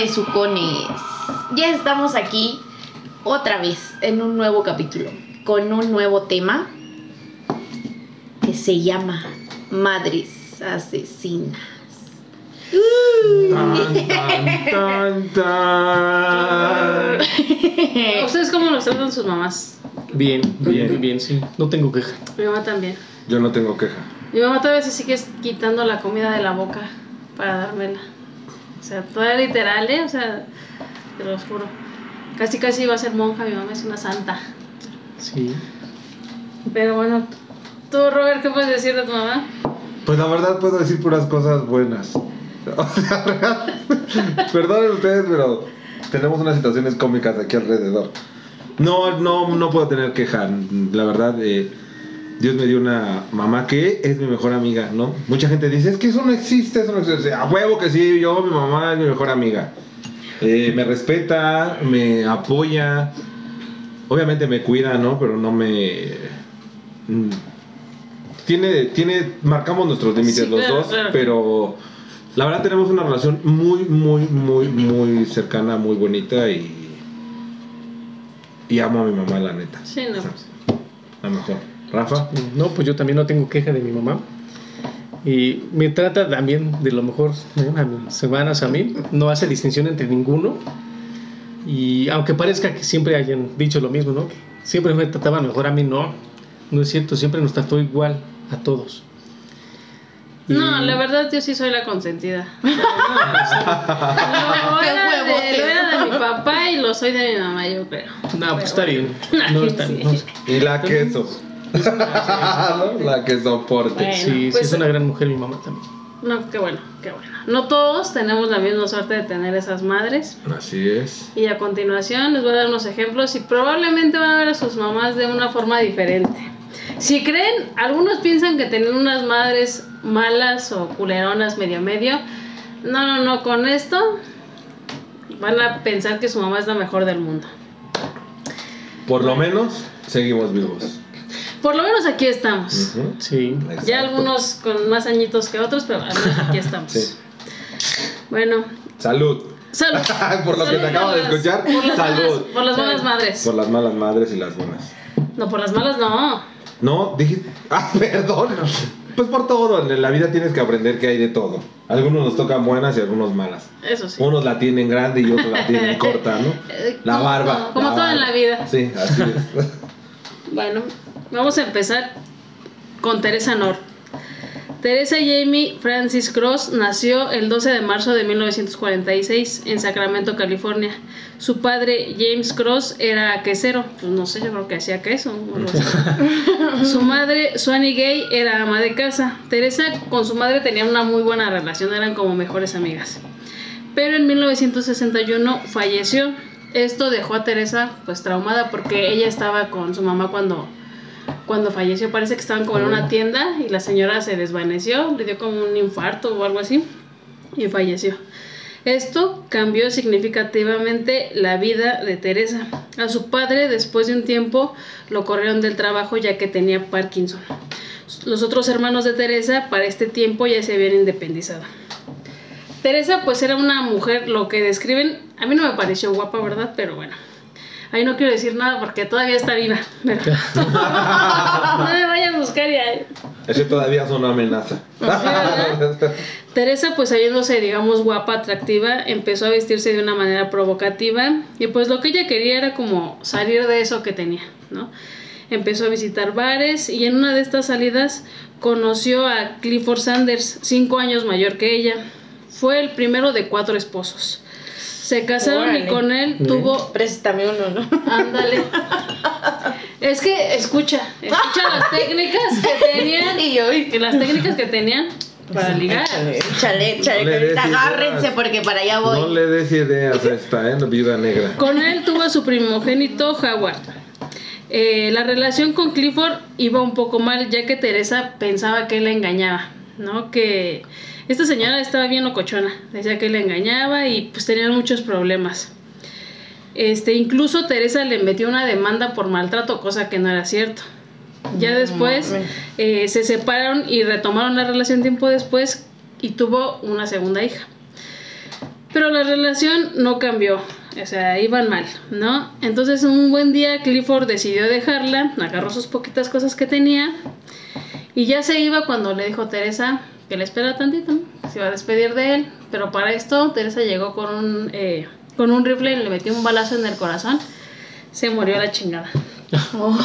besucones. Ya estamos aquí otra vez en un nuevo capítulo con un nuevo tema que se llama Madres Asesinas. Tan, tan, tan, tan. ¿Ustedes cómo los tratan sus mamás? Bien, bien, bien, sí. No tengo queja. Mi mamá también. Yo no tengo queja. Mi mamá todavía se sigue quitando la comida de la boca para dármela. O sea, todavía literal, ¿eh? O sea, te lo juro. Casi casi iba a ser monja, mi mamá es una santa. Sí. Pero bueno, tú, Robert, ¿qué puedes decir de tu mamá? Pues la verdad puedo decir puras cosas buenas. O sea, real- Perdonen ustedes, pero tenemos unas situaciones cómicas aquí alrededor. No, no, no puedo tener queja. La verdad, eh, Dios me dio una mamá que es mi mejor amiga, ¿no? Mucha gente dice, es que eso no existe, eso no existe. A huevo que sí, yo, mi mamá es mi mejor amiga. Eh, me respeta, me apoya. Obviamente me cuida, ¿no? Pero no me... mm, Tiene, tiene, marcamos nuestros límites Sí, los claro, dos, claro. pero la verdad tenemos una relación muy, muy, muy, muy cercana, muy bonita y, y amo a mi mamá, la neta. Sí, no. pues. La mejor. Rafa. No, pues yo también no tengo queja de mi mamá. Y me trata también de lo mejor ¿no? a mis hermanas, a mí. No hace distinción entre ninguno. Y aunque parezca que siempre hayan dicho lo mismo, ¿no? Que Siempre me trataban mejor a mí, no. No es cierto, siempre nos trató igual a todos. Y- No, la verdad yo sí soy la consentida. Lo era de, lo era de mi papá y lo soy de mi mamá, yo creo. No, pues está bien. No, está bien. Y la queso. ¿No? La que soporte. Bueno, Sí, sí, pues- es una gran mujer mi mamá también. No, qué bueno, qué bueno. No todos tenemos la misma suerte de tener esas madres. Así es. Y a continuación les voy a dar unos ejemplos y probablemente van a ver a sus mamás de una forma diferente. Si creen, algunos piensan que tener unas madres malas o culeronas medio medio. No, no, no, con esto van a pensar que su mamá es la mejor del mundo. Por lo menos seguimos vivos. Por lo menos aquí estamos. Sí. Ya algunos con más añitos que otros, pero aquí estamos. Sí. Bueno, Salud. salud. Por lo que te acabo de escuchar, por las salud. por las buenas madres. Por las malas madres y las buenas. No, por las malas no. No, dije. Ah, perdón. Pues por todo. En la vida tienes que aprender que hay de todo. Algunos nos tocan buenas y algunos malas. Eso sí. Unos la tienen grande y otros la tienen corta, ¿no? La como- barba. Como todo en la vida. Sí, así es. Bueno, vamos a empezar con Teresa Nord. Teresa Jamie Francis Cross nació el 12 de marzo de 1946 en Sacramento, California. Su padre, James Cross, era quesero. Pues no sé, yo creo que hacía queso. su madre, Swanee Gay, era ama de casa. Teresa con su madre tenía una muy buena relación, eran como mejores amigas. Pero en 1961 falleció. Esto dejó a Teresa pues traumada porque ella estaba con su mamá cuando, cuando falleció. Parece que estaban como en una tienda y la señora se desvaneció, le dio como un infarto o algo así y falleció. Esto cambió significativamente la vida de Teresa. A su padre después de un tiempo lo corrieron del trabajo ya que tenía Parkinson. Los otros hermanos de Teresa para este tiempo ya se habían independizado. Teresa pues era una mujer, lo que describen, a mí no me pareció guapa, ¿verdad? Pero bueno, ahí no quiero decir nada porque todavía está viva. pero- no me vayan a buscar ya. Ese todavía es una amenaza. ¿verdad? Teresa, pues sabiéndose, digamos, guapa, atractiva, empezó a vestirse de una manera provocativa y pues lo que ella quería era como salir de eso que tenía, ¿no? Empezó a visitar bares y en una de estas salidas conoció a Clifford Sanders, cinco años mayor que ella. Fue el primero de cuatro esposos. Se casaron y con él Bien. tuvo Préstame uno, ¿no? Ándale. Es que escucha, escucha las técnicas que tenían Y yo, que las técnicas que tenían para ligar. Échale, échale, échale, No le ahorita agárrense ideas. porque para allá voy. No le des ideas a esta, ¿eh? La viuda negra. Con él tuvo a su primogénito Howard. Eh, la relación con Clifford iba un poco mal ya que Teresa pensaba que él la engañaba, ¿no? Que esta señora estaba bien locochona, decía que la engañaba y pues tenían muchos problemas. Este, incluso Teresa le metió una demanda por maltrato, cosa que no era cierto. Ya después eh, se separaron y retomaron la relación tiempo después y tuvo una segunda hija. Pero la relación no cambió, o sea, iban mal, ¿no? Entonces un buen día Clifford decidió dejarla, agarró sus poquitas cosas que tenía y ya se iba cuando le dijo a Teresa que le espera tantito, ¿no? se iba a despedir de él, pero para esto Teresa llegó con un, eh, con un rifle y le metió un balazo en el corazón, se murió a la chingada. Oh,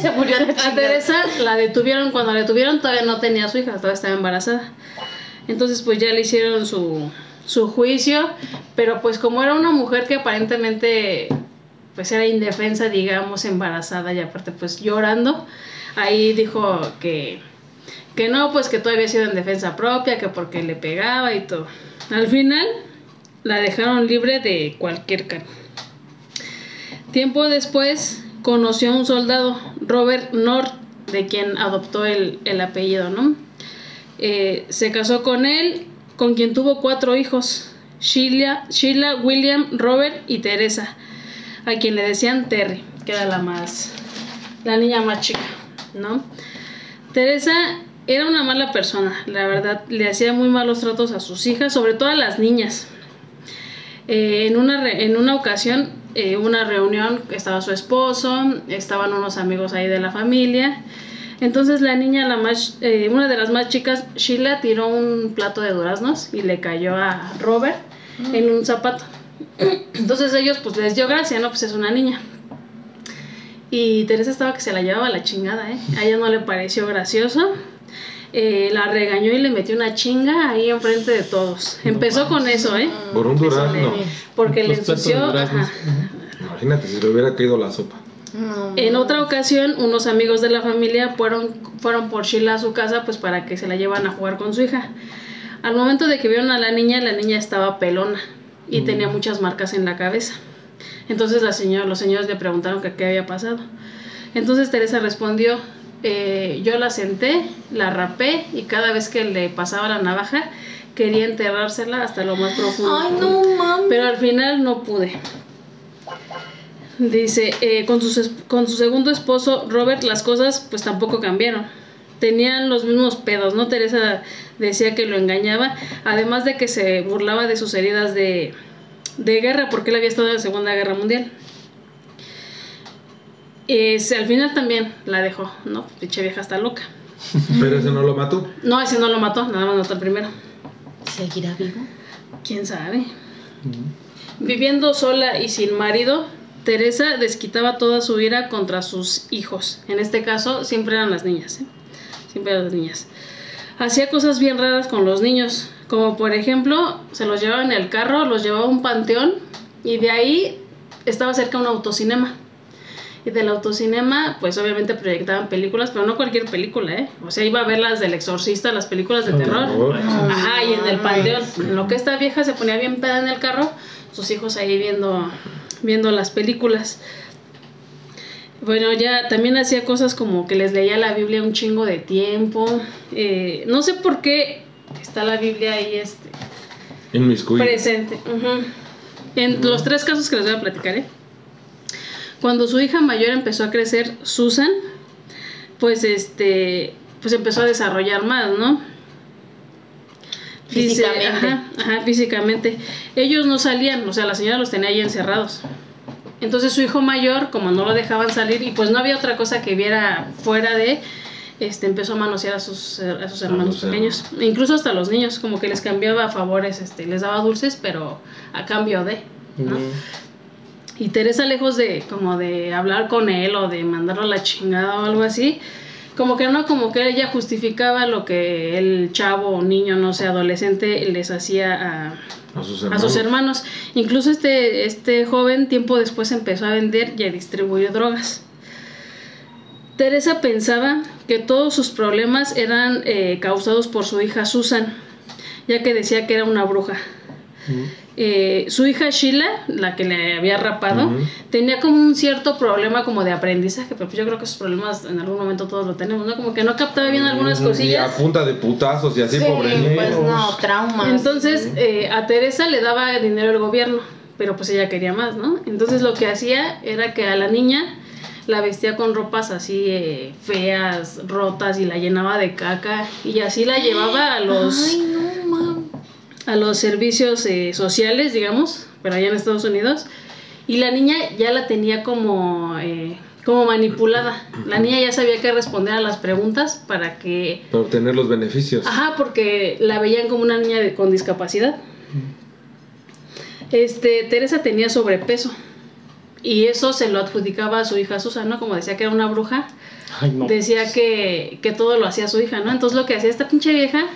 se murió la A chingada. Teresa la detuvieron, cuando la detuvieron todavía no tenía a su hija, todavía estaba embarazada. Entonces pues ya le hicieron su, su juicio, pero pues como era una mujer que aparentemente pues era indefensa, digamos, embarazada y aparte pues llorando, ahí dijo que, que no, pues que todavía había sido en defensa propia, que porque le pegaba y todo. Al final la dejaron libre de cualquier cargo. Tiempo después conoció a un soldado, Robert North, de quien adoptó el, el apellido, ¿no? Eh, se casó con él, con quien tuvo cuatro hijos, Sheila, Sheila, William, Robert y Teresa, a quien le decían Terry, que era la más, la niña más chica, ¿no? Teresa era una mala persona, la verdad, le hacía muy malos tratos a sus hijas, sobre todo a las niñas. Eh, en, una re- en una ocasión, eh, una reunión, estaba su esposo, estaban unos amigos ahí de la familia. Entonces la niña, la más, eh, una de las más chicas, Sheila, tiró un plato de duraznos y le cayó a Robert en un zapato. Entonces ellos pues les dio gracia, ¿no? Pues es una niña. Y Teresa estaba que se la llevaba la chingada, ¿eh? A ella no le pareció gracioso. Eh, la regañó y le metió una chinga ahí enfrente de todos. Empezó con eso, ¿eh? Por un durazno. Porque le Los ensució. ajá. Imagínate si le hubiera caído la sopa. No, En otra ocasión, unos amigos de la familia fueron, fueron por Sheila a su casa pues para que se la llevan a jugar con su hija. Al momento de que vieron a la niña, la niña estaba pelona y tenía muchas marcas en la cabeza. Entonces la señora, los señores le preguntaron que qué había pasado. Entonces Teresa respondió, eh, yo la senté, la rapé y cada vez que le pasaba la navaja quería enterrársela hasta lo más profundo. Ay, no mames. Pero al final no pude. Dice, eh, con, su, con su segundo esposo, Robert, las cosas pues tampoco cambiaron. Tenían los mismos pedos, ¿no? Teresa decía que lo engañaba, además de que se burlaba de sus heridas de, de guerra, porque él había estado en la Segunda Guerra Mundial. Eh, se- al final también la dejó, ¿no? Pinche vieja está loca. Pero ese no lo mató. No, ese no lo mató, nada más mató al primero. ¿Seguirá vivo? ¿Quién sabe? Viviendo sola y sin marido, Teresa desquitaba toda su ira contra sus hijos. En este caso, siempre eran las niñas. ¿eh? Siempre eran las niñas. Hacía cosas bien raras con los niños. Como por ejemplo, se los llevaba en el carro, los llevaba a un panteón y de ahí estaba cerca un autocinema. Y del autocinema, pues obviamente proyectaban películas, pero no cualquier película, ¿eh? O sea, iba a ver las del exorcista, las películas de terror. Ajá, y en el panteón. En lo que esta vieja se ponía bien peda en el carro, sus hijos ahí viendo, viendo las películas. Bueno, ya también hacía cosas como que les leía la Biblia un chingo de tiempo. Eh, no sé por qué está la Biblia ahí este, En mis cuyos. presente. En los tres casos que les voy a platicar, ¿eh? Cuando su hija mayor empezó a crecer, Susan, pues este, pues empezó a desarrollar más, ¿no? Dice, Físicamente. ajá, ajá, físicamente. Ellos no salían, o sea, la señora los tenía ahí encerrados. Entonces su hijo mayor, como no lo dejaban salir y pues no había otra cosa que viera fuera de, este, empezó a manosear a sus, eh, a sus hermanos pequeños, e incluso hasta los niños, como que les cambiaba favores, este, les daba dulces, pero a cambio de, ¿no? Mm. Y Teresa, lejos de como de hablar con él o de mandarlo a la chingada o algo así, como que no, como que ella justificaba lo que el chavo o niño, no sé, adolescente, les hacía a, A sus a hermanos. sus hermanos. Incluso este, este joven tiempo después empezó a vender y a distribuir drogas. Teresa pensaba que todos sus problemas eran eh, causados por su hija Susan, ya que decía que era una bruja. Eh, su hija Sheila, la que le había rapado, tenía como un cierto problema como de aprendizaje, pero pues yo creo que esos problemas en algún momento todos lo tenemos, ¿no? Como que no captaba bien algunas Y a cosillas. punta de putazos y así, Sí, pobre pues no, traumas. Entonces, eh, a Teresa le daba dinero el gobierno, pero pues ella quería más, ¿no? Entonces lo que hacía era que a la niña la vestía con ropas así eh, feas, rotas y la llenaba de caca y así la llevaba a los Ay, no. A los servicios eh, sociales, digamos, pero allá en Estados Unidos. Y la niña ya la tenía como, eh, como manipulada. La niña ya sabía que responder a las preguntas para que... Para obtener los beneficios. Ajá, porque la veían como una niña de- con discapacidad. Este, Teresa tenía sobrepeso. Y eso se lo adjudicaba a su hija Susana, como decía que era una bruja. Ay, no. Decía que, que todo lo hacía su hija, ¿no? Entonces lo que hacía esta pinche vieja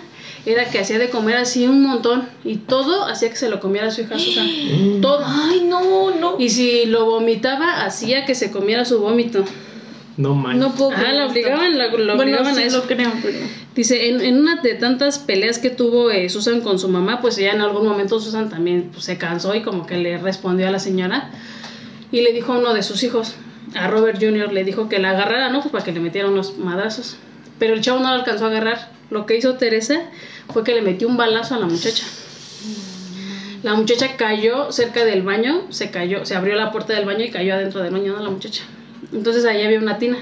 era que hacía de comer así un montón. Y todo hacía que se lo comiera su hija Susana. todo. Ay, no, no. Y si lo vomitaba, hacía que se comiera su vómito. No manches. No puedo. Ah, la obligaban, la, lo Bueno, obligaban sí a eso. lo creo, pero. Dice, en, en una de tantas peleas que tuvo eh, Susan con su mamá, pues ya en algún momento Susan también pues, se cansó y como que le respondió a la señora y le dijo a uno de sus hijos, a Robert Jr., le dijo que la agarrara, ¿no? Pues para que le metiera unos madrazos. Pero el chavo no lo alcanzó a agarrar. Lo que hizo Teresa fue que le metió un balazo a la muchacha. La muchacha cayó cerca del baño, se cayó, se abrió la puerta del baño y cayó adentro del baño, ¿no? La muchacha. Entonces ahí había una tina.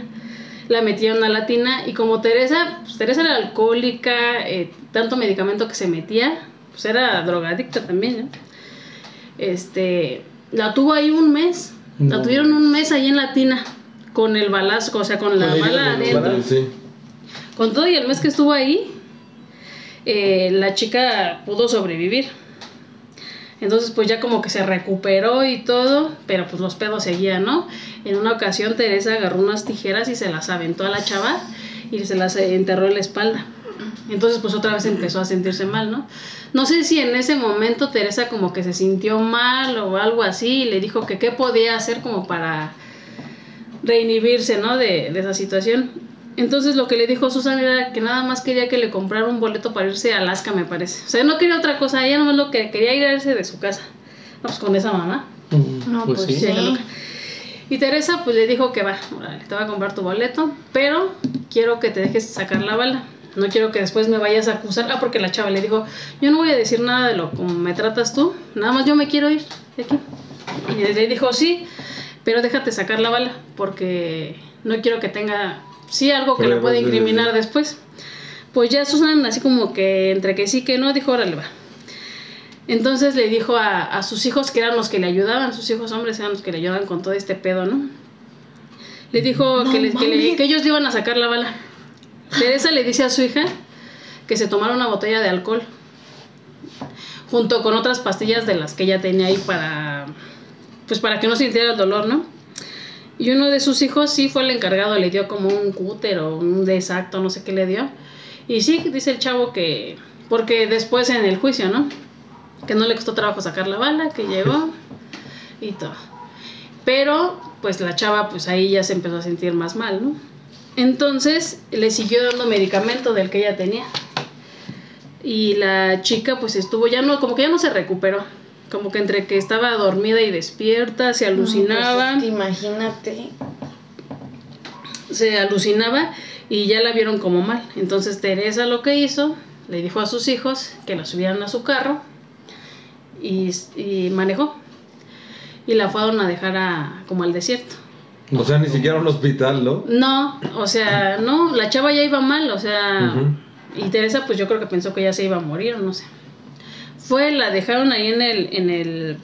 La metieron a la tina y como Teresa, pues Teresa era alcohólica, eh, tanto medicamento que se metía, pues era drogadicta también, ¿no? Este, la tuvo ahí un mes, la tuvieron un mes ahí en la tina, con el balazo, o sea, con la bala de adentro. Sí. Con todo y el mes que estuvo ahí, eh, la chica pudo sobrevivir. Entonces, pues ya como que se recuperó y todo, pero pues los pedos seguían, ¿no? En una ocasión Teresa agarró unas tijeras y se las aventó a la chava y se las eh, enterró en la espalda. Entonces, pues otra vez empezó a sentirse mal, ¿no? No sé si en ese momento Teresa como que se sintió mal o algo así y le dijo que qué podía hacer como para reinhibirse, ¿no? De, de esa situación. Entonces lo que le dijo Susan era que nada más quería que le comprara un boleto para irse a Alaska, me parece. O sea, no quería otra cosa, ella no lo que quería ir a irse de su casa. No, pues con esa mamá. Mm, No, pues, Sí, sí. la loca. Y Teresa pues le dijo que va, órale, te voy a comprar tu boleto, pero quiero que te dejes sacar la bala. No quiero que después me vayas a acusar. Ah, porque la chava le dijo, yo no voy a decir nada de lo como me tratas tú, nada más yo me quiero ir de aquí. Y le dijo, sí, pero déjate sacar la bala, porque no quiero que tenga, sí, algo que la Pruebas pueda de- incriminar después. Pues ya Susan, así como que entre que sí que no, dijo, órale, va. Entonces le dijo a, a sus hijos que eran los que le ayudaban, sus hijos hombres eran los que le ayudaban con todo este pedo, ¿no? Le dijo No que, le- le- que ellos le iban a sacar la bala. Teresa le dice a su hija que se tomara una botella de alcohol, junto con otras pastillas de las que ella tenía ahí para, pues para que no sintiera el dolor, ¿no? Y uno de sus hijos sí fue el encargado, le dio como un cúter o un desacto, no sé qué le dio. Y sí, dice el chavo que, porque después en el juicio, ¿no? Que no le costó trabajo sacar la bala, que llegó y todo. Pero, pues la chava, pues ahí ya se empezó a sentir más mal, ¿no? Entonces le siguió dando medicamento del que ella tenía. Y la chica, pues estuvo, ya no, como que ya no se recuperó. Como que entre que estaba dormida y despierta, se alucinaba No, pues, es que imagínate. se alucinaba y ya la vieron como mal. Entonces Teresa lo que hizo, le dijo a sus hijos que la subieran a su carro y, y manejó. Y la fueron a dejar a, como al desierto. O sea, ni siquiera un hospital, ¿no? No, o sea, no, la chava ya iba mal, o sea, y Teresa pues yo creo que pensó que ya se iba a morir, no sé. Fue, la dejaron ahí en el, en el,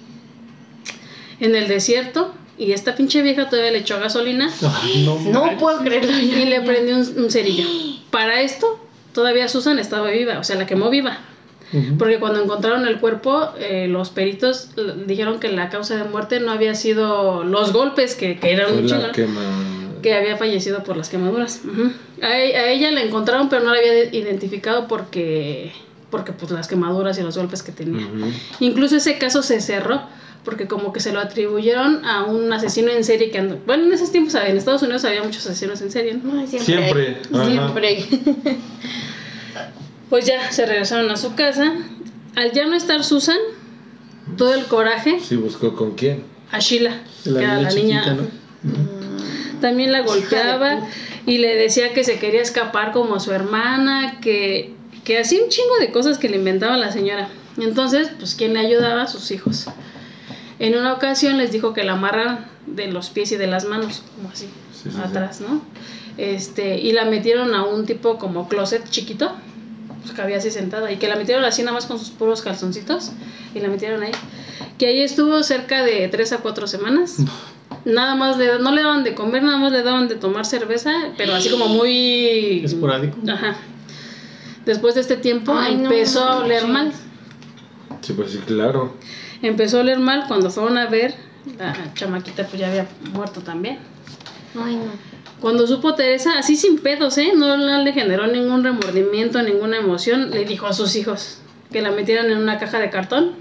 en el desierto y esta pinche vieja todavía le echó gasolina no, No puedo creerlo. y le prendió un, un cerillo. Para esto, todavía Susan estaba viva, o sea, la quemó viva. Ujú. Porque cuando encontraron el cuerpo, eh, los peritos eh, dijeron que la causa de muerte no había sido los golpes, que, que eran un quema. que había fallecido por las quemaduras. A, e- a ella la encontraron, pero no la había de- identificado porque, porque pues las quemaduras y los golpes que tenía. Incluso ese caso se cerró porque como que se lo atribuyeron a un asesino en serie que andó. Bueno, en esos tiempos en Estados Unidos había muchos asesinos en serie, ¿no? Ay, siempre. Siempre. Pues ya se regresaron a su casa. Al ya no estar Susan, todo el coraje Sí, buscó con quién. a Sheila, La que era niña la niña. chiquita, ¿no? También la golpeaba y le decía que se quería escapar como su hermana, que, que hacía un chingo de cosas que le inventaba la señora. Entonces, pues, ¿quién le ayudaba? Sus hijos. En una ocasión les dijo que la amarraran de los pies y de las manos, como así, Sí, sí, atrás, ¿no? Este, y la metieron a un tipo como closet chiquito pues, cabía así sentada y que la metieron así nada más con sus puros calzoncitos y la metieron ahí. Que ahí estuvo cerca de 3 a 4 semanas. Nada más le, no le daban de comer, nada más le daban de tomar cerveza, pero así como muy... Esporádico. Ajá. Después de este tiempo Ay, no empezó a oler mal. Sí, pues sí, claro. Empezó a oler mal cuando fueron a ver, la chamaquita pues ya había muerto también. Ay, no. Cuando supo Teresa, así sin pedos, ¿eh? No, no le generó ningún remordimiento, ninguna emoción, le dijo a sus hijos que la metieran en una caja de cartón.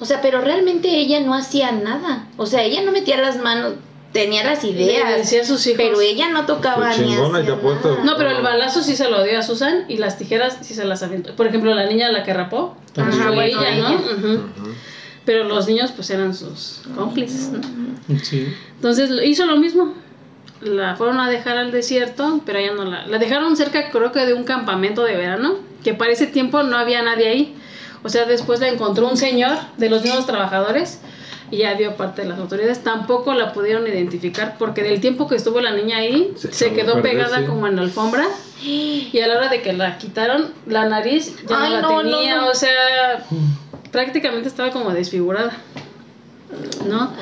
O sea, pero realmente ella no hacía nada. O sea, ella no metía las manos, tenía las Le ideas. decía a sus hijos. Pero ella no tocaba ni. No, pero el balazo sí se lo dio a Susan y las tijeras sí se las aventó. Por ejemplo, la niña la que rapó, pues Ajá, fue bueno, ella, ¿no? ella. Pero los niños pues eran sus cómplices, ¿no? Sí. Entonces hizo lo mismo. La fueron a dejar al desierto, pero ella no la... La dejaron cerca creo que de un campamento de verano, que para ese tiempo no había nadie ahí. O sea, después la encontró un señor de los mismos trabajadores y ya dio parte de las autoridades. Tampoco la pudieron identificar porque del tiempo que estuvo la niña ahí, Se quedó perder, pegada sí. como en la alfombra. Y a la hora de que la quitaron, la nariz ya Ay, no la no, no, tenía, no. o sea, prácticamente estaba como desfigurada. ¿No?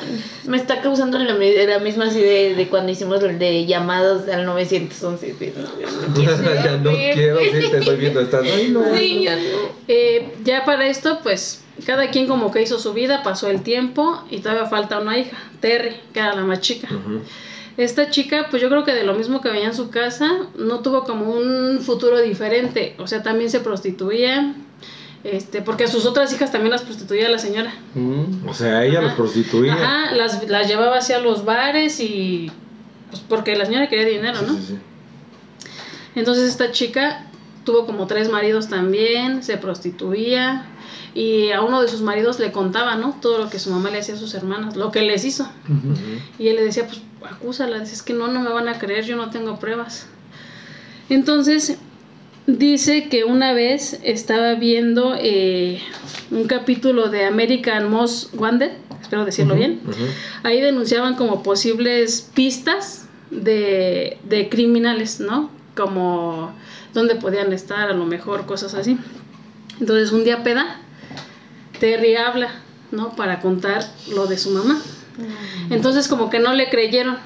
Me está causando la, mi- la misma así de, de cuando hicimos el de llamados al 911. ya no quiero, sí, te estoy viendo. Estás. Ay, no. Sí, ya no. Eh, ya para esto, pues cada quien como que hizo su vida, pasó el tiempo y todavía falta una hija, Terry, que era la más chica. Esta chica, pues yo creo que de lo mismo que veía en su casa, no tuvo como un futuro diferente. O sea, también se prostituía, este, porque a sus otras hijas también las prostituía la señora. Mm. O sea, ella Ajá. prostituía. Ajá, las, las llevaba hacia los bares y pues porque la señora quería dinero, Sí, ¿no? sí, sí. Entonces esta chica tuvo como tres maridos también, se prostituía y a uno de sus maridos le contaba, ¿no? Todo lo que su mamá le hacía a sus hermanas, lo que les hizo. Y él le decía, pues acúsala, dice, es que no, no me van a creer, yo no tengo pruebas. Entonces, dice que una vez estaba viendo eh, un capítulo de American Most Wanted, espero decirlo bien, ahí denunciaban como posibles pistas de, de criminales, ¿no? Como dónde podían estar, a lo mejor, cosas así. Entonces, un día peda, Terry habla, ¿no? Para contar lo de su mamá. Entonces como que no le creyeron,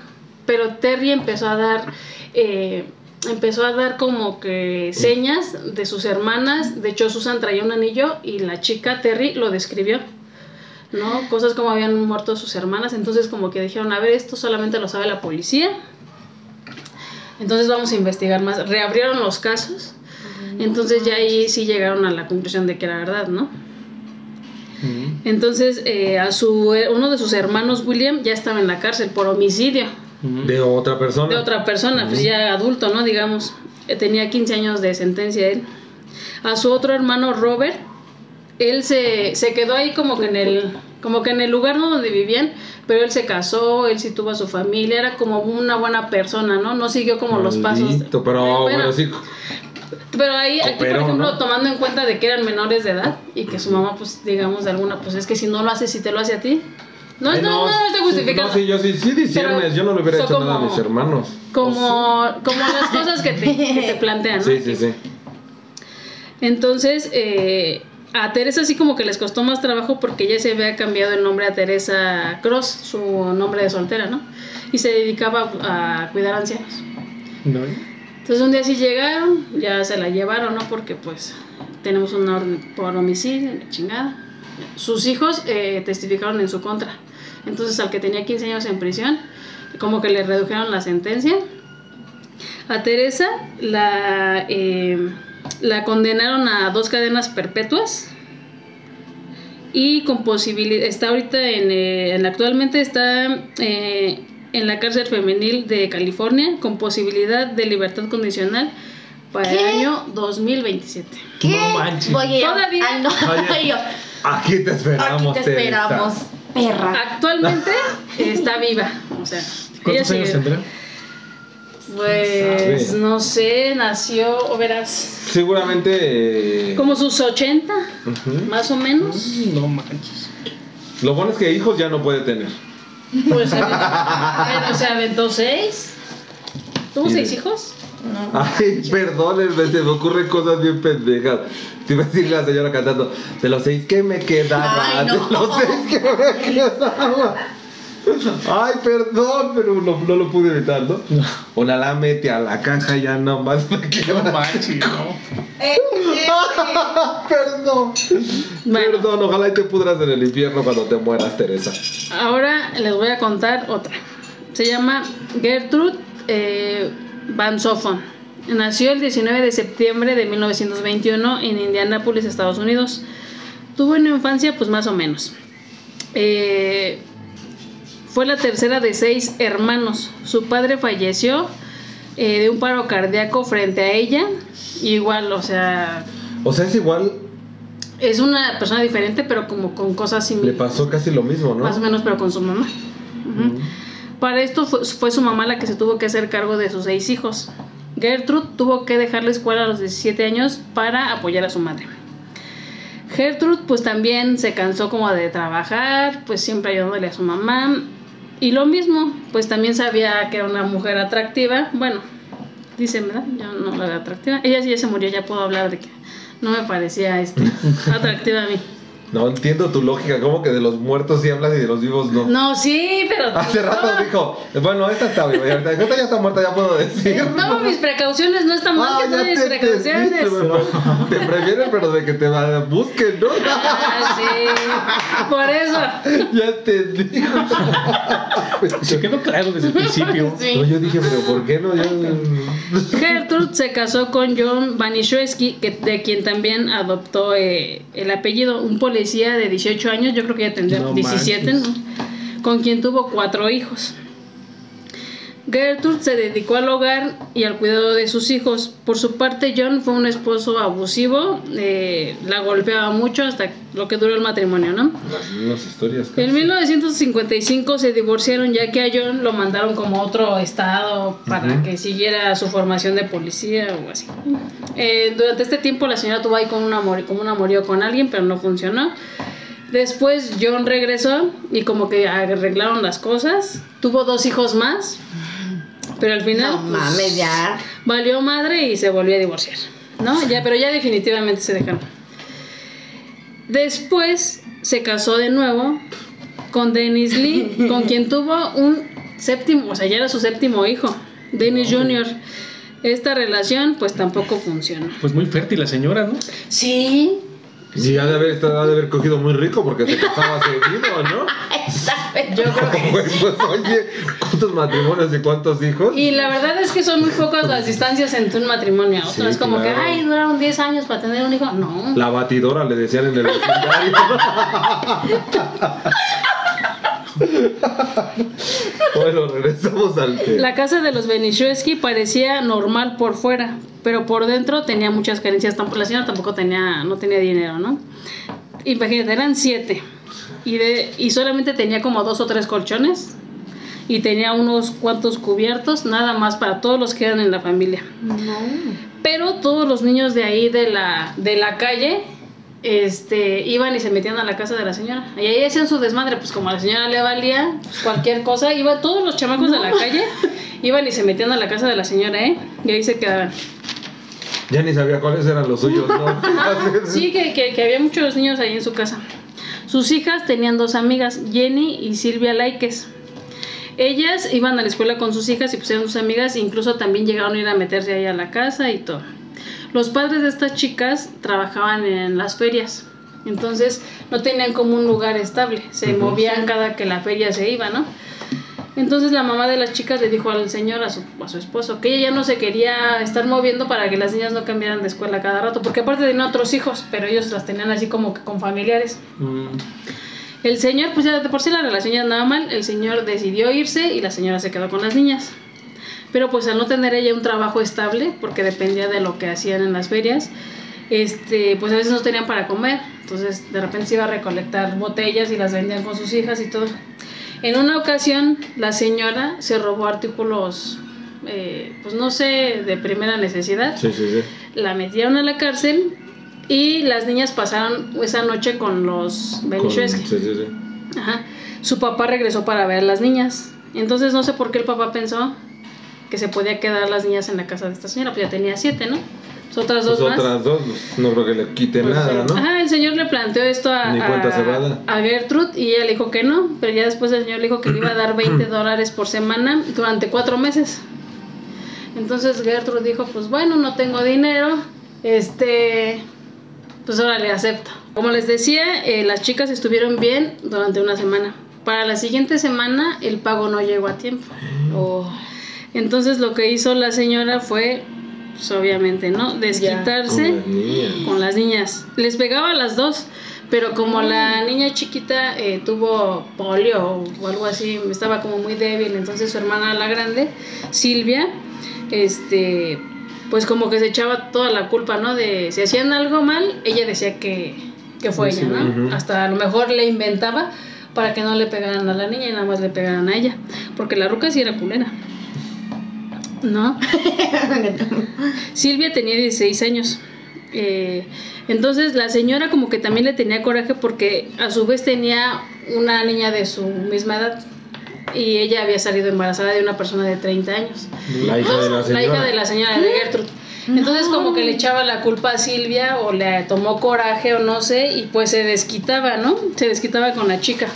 pero Terry empezó a dar, eh, empezó a dar como que señas de sus hermanas, de hecho Susan traía un anillo y la chica Terry lo describió, ¿no? Cosas como habían muerto sus hermanas, entonces como que dijeron, a ver, esto solamente lo sabe la policía, entonces vamos a investigar más, reabrieron los casos, entonces ya ahí sí llegaron a la conclusión de que era verdad, ¿no? Entonces, eh, a su, uno de sus hermanos, William, ya estaba en la cárcel por homicidio. De otra persona. de otra persona, pues ya adulto, ¿no? Digamos, Eh, tenía 15 años de sentencia él. A su otro hermano, Robert, él se, se quedó ahí como que en el como que en el lugar ¿no? donde vivían, pero él se casó, él sí tuvo a su familia, era como una buena persona, ¿no? No siguió como los pasos. Pero, Bueno, pero sí. pero ahí, aquí, por ejemplo, ¿no? tomando en cuenta de que eran menores de edad y que su mamá, pues, digamos, de alguna, pues es que si no lo hace, si te lo hace a ti. No, Ay, no, no, no, estoy sí, justificando. No, sí, yo sí, sí disiernes. Pero Yo no le hubiera hecho nada a como- mis hermanos. Como, como las cosas que te, que te plantean, ¿no? Sí, sí, sí. Entonces, eh, a Teresa sí como que les costó más trabajo porque ella se había cambiado el nombre a Teresa Cross, su nombre de soltera, ¿no? Y se dedicaba a cuidar ancianos. No. Entonces un día sí llegaron, ya se la llevaron, ¿no? Porque pues tenemos una orden por homicidio, la chingada. Sus hijos eh, testificaron en su contra. Entonces al que tenía 15 años en prisión, como que le redujeron la sentencia. A Teresa la, eh, la condenaron a dos cadenas perpetuas y con posibilidad, está ahorita en, eh, en- actualmente está eh, en la cárcel femenil de California con posibilidad de libertad condicional para el año 2027. ¿Qué? No manches. Todavía. ay, no, yo, Aquí te esperamos, aquí te Teresa. esperamos, perra. Actualmente está viva, o sea, ¿Cuántos años tendrá? Pues Sabe. no sé, nació, o verás, Seguramente. eh, como sus 80, ujú. más o menos. Mm, No manches. Lo bueno es que hijos ya no puede tener. Pues se aventó, pero se aventó seis. ¿Tuvo seis hijos? No. Ay, perdónenme, se me ocurren cosas bien pendejas. Te iba a decir la señora cantando, de los seis que me quedaban, Ay, no. de los seis que me quedaban. Ay, perdón, pero no, no lo pude evitar, ¿no? Una la mete a la caja y ya nomás me No queda. manches, no. Eh, eh, Perdón. Bueno. Perdón, ojalá y te pudras en el infierno cuando te mueras, Teresa. Ahora les voy a contar otra. Se llama Gertrude eh, Van Sophon. Nació el 19 de septiembre de 1921 en Indianápolis, Estados Unidos. Tuvo una infancia pues más o menos. Eh, fue la tercera de seis hermanos. Su padre falleció eh, de un paro cardíaco frente a ella. Igual, o sea, O sea, es igual, es una persona diferente, pero como con cosas le similares. pasó casi lo mismo, ¿no? Más o menos, pero con su mamá. Ujú. Para esto fue, fue su mamá la que se tuvo que hacer cargo de sus seis hijos. Gertrude tuvo que dejar la escuela a los 17 años para apoyar a su madre. Gertrude pues también se cansó como de trabajar, pues siempre ayudándole a su mamá. Y lo mismo, pues también sabía que era una mujer atractiva. Bueno, dicen, ¿verdad? Yo no la veo atractiva. Ella sí ya se murió, ya puedo hablar de que no me parecía este, atractiva a mí. No entiendo tu lógica, como que de los muertos sí hablas y de los vivos no. No, sí, pero... Hace rato dijo, bueno, esta está viva, esta ya está muerta, ya puedo decir. Tomo mis precauciones, no está mal Ah, que ya tome mis te precauciones. pero- Te previenen, pero de que te va- busquen, ¿no? Ah, sí, por eso. Ya entendí. Se quedó claro desde el principio. Sí. No, yo dije, pero ¿por qué no? Yo... Gertrude se casó con John Banishewski, que, de quien también adoptó eh, el apellido, un policía de 18 años, yo creo que ya tendría No 17, manches. ¿no? con quien tuvo cuatro hijos. Gertrude se dedicó al hogar y al cuidado de sus hijos. Por su parte, John fue un esposo abusivo, eh, la golpeaba mucho hasta lo que duró el matrimonio, ¿no? Las mismas historias. En 1955 se divorciaron ya que a John lo mandaron como a otro estado para Ujú. que siguiera su formación de policía o así. Eh, durante este tiempo la señora tuvo ahí como un, amor, como un amorío con alguien, pero no funcionó. Después John regresó y como que arreglaron las cosas. Tuvo dos hijos más, pero al final No pues, mames, ya. valió madre y se volvió a divorciar. ¿No? Ya, pero ya definitivamente se dejaron. Después se casó de nuevo con Dennis Lee, con quien tuvo un séptimo, o sea, ya era su séptimo hijo, Dennis Jr. Esta relación pues tampoco funcionó. Pues muy fértil la señora, ¿no? Sí, Sí, ha de haber, estado- ha de haber cogido muy rico porque se casaba seguido, ¿no? Yo creo que Pues, pues, oye, ¿cuántos matrimonios y cuántos hijos? y la verdad es que son muy pocas las distancias entre un matrimonio a otro. Sí, es como claro. que, ay, duraron 10 años para tener un hijo. No. La batidora le decían en el vecindario. bueno, regresamos al tema. La casa de los Benishewski parecía normal por fuera, pero por dentro tenía muchas carencias. La señora tampoco tenía, no tenía dinero, ¿no? Imagínate, eran siete. Y, de, y solamente tenía como dos o tres colchones. Y tenía unos cuantos cubiertos, nada más para todos los que eran en la familia. Pero todos los niños de ahí de la, de la calle este, iban y se metían a la casa de la señora. Y ahí hacían su desmadre, pues como a la señora le valía pues, cualquier cosa, iban todos los chamacos de la calle, iban y se metían a la casa de la señora, ¿eh? Y ahí se quedaban. Ya ni sabía cuáles eran los suyos, ¿no? Sí, que, que, que había muchos niños ahí en su casa. Sus hijas tenían dos amigas, Jenny y Silvia Laikes. Ellas iban a la escuela con sus hijas y pues eran sus amigas, incluso también llegaron a ir a meterse ahí a la casa y todo. Los padres de estas chicas trabajaban en las ferias, entonces no tenían como un lugar estable, se movían cada que la feria se iba, ¿no? Entonces la mamá de las chicas le dijo al señor, a su, a su esposo, que ella ya no se quería estar moviendo para que las niñas no cambiaran de escuela cada rato, porque aparte tenían otros hijos, pero ellos las tenían así como que con familiares. Mm, El señor, pues ya de por sí la relación ya andaba mal, el señor decidió irse y la señora se quedó con las niñas. Pero pues al no tener ella un trabajo estable, porque dependía de lo que hacían en las ferias, este, pues a veces no tenían para comer. Entonces de repente se iba a recolectar botellas y las vendían con sus hijas y todo. En una ocasión la señora se robó artículos, eh, pues no sé, de primera necesidad Sí, sí, sí. la metieron a la cárcel y las niñas pasaron esa noche con los Benishevsky. Sí, sí, sí. Ajá. Su papá regresó para ver a las niñas. Entonces no sé por qué el papá pensó que se podía quedar las niñas en la casa de esta señora, pues ya tenía siete, ¿no? Pues otras Pues dos más. otras dos, pues, no creo que le quite Pues, nada, ¿no? Ajá, el señor le planteó esto a, a Gertrude y ella le dijo que no, pero ya después el señor le dijo que le iba a dar 20 dólares por semana durante cuatro meses. Entonces Gertrude dijo, pues bueno, no tengo dinero, este, pues ahora le acepto. Como les decía, eh, las chicas estuvieron bien durante una semana. Para la siguiente semana el pago no llegó a tiempo. Oh, Entonces lo que hizo la señora fue, pues obviamente, ¿no? Desquitarse Con las niñas. con las niñas. Les pegaba a las dos, pero como la niña chiquita eh, tuvo polio o algo así, estaba como muy débil, entonces su hermana la grande, Silvia, este, pues como que se echaba toda la culpa, ¿no? De si hacían algo mal, ella decía que, que fue Sí, ella, ¿no? Hasta a lo mejor le inventaba para que no le pegaran a la niña y nada más le pegaran a ella, porque la ruca sí era culera. ¿No? Silvia tenía 16 años. Eh, entonces la señora como que también le tenía coraje porque a su vez tenía una niña de su misma edad y ella había salido embarazada de una persona de 30 años. La hija de la señora. La hija de la señora de Gertrude. Entonces como que le echaba la culpa a Silvia o le tomó coraje o no sé y pues se desquitaba, ¿no? Se desquitaba con la chica.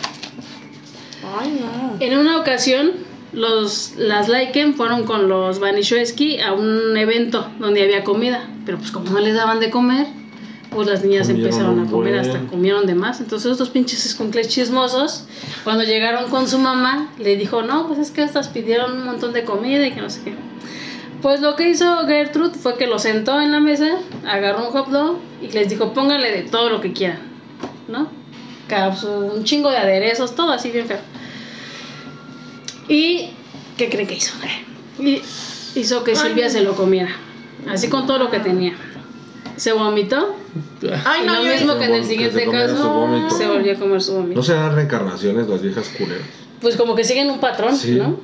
Ay, no. En una ocasión, los, las Laiken fueron con los Vanishewski a un evento donde había comida, pero pues como no les daban de comer, pues las niñas Comieron empezaron a comer buen. hasta comieron de más. Entonces estos pinches escuincles chismosos, cuando llegaron con su mamá, le dijo, no, pues es que estas pidieron un montón de comida y que no sé qué. Pues lo que hizo Gertrude fue que lo sentó en la mesa, agarró un hot dog y les dijo, póngale de todo lo que quieran, ¿no? Capsu- un chingo de aderezos, todo así bien feo. ¿Y qué creen que hizo? Y hizo que Silvia se lo comiera, así con todo lo que tenía. Se vomitó Ay, y no, lo mismo que en el se siguiente caso vómito. se volvió a comer su vómito. ¿No serán reencarnaciones las viejas culeras? Pues como que siguen un patrón, Sí. ¿no?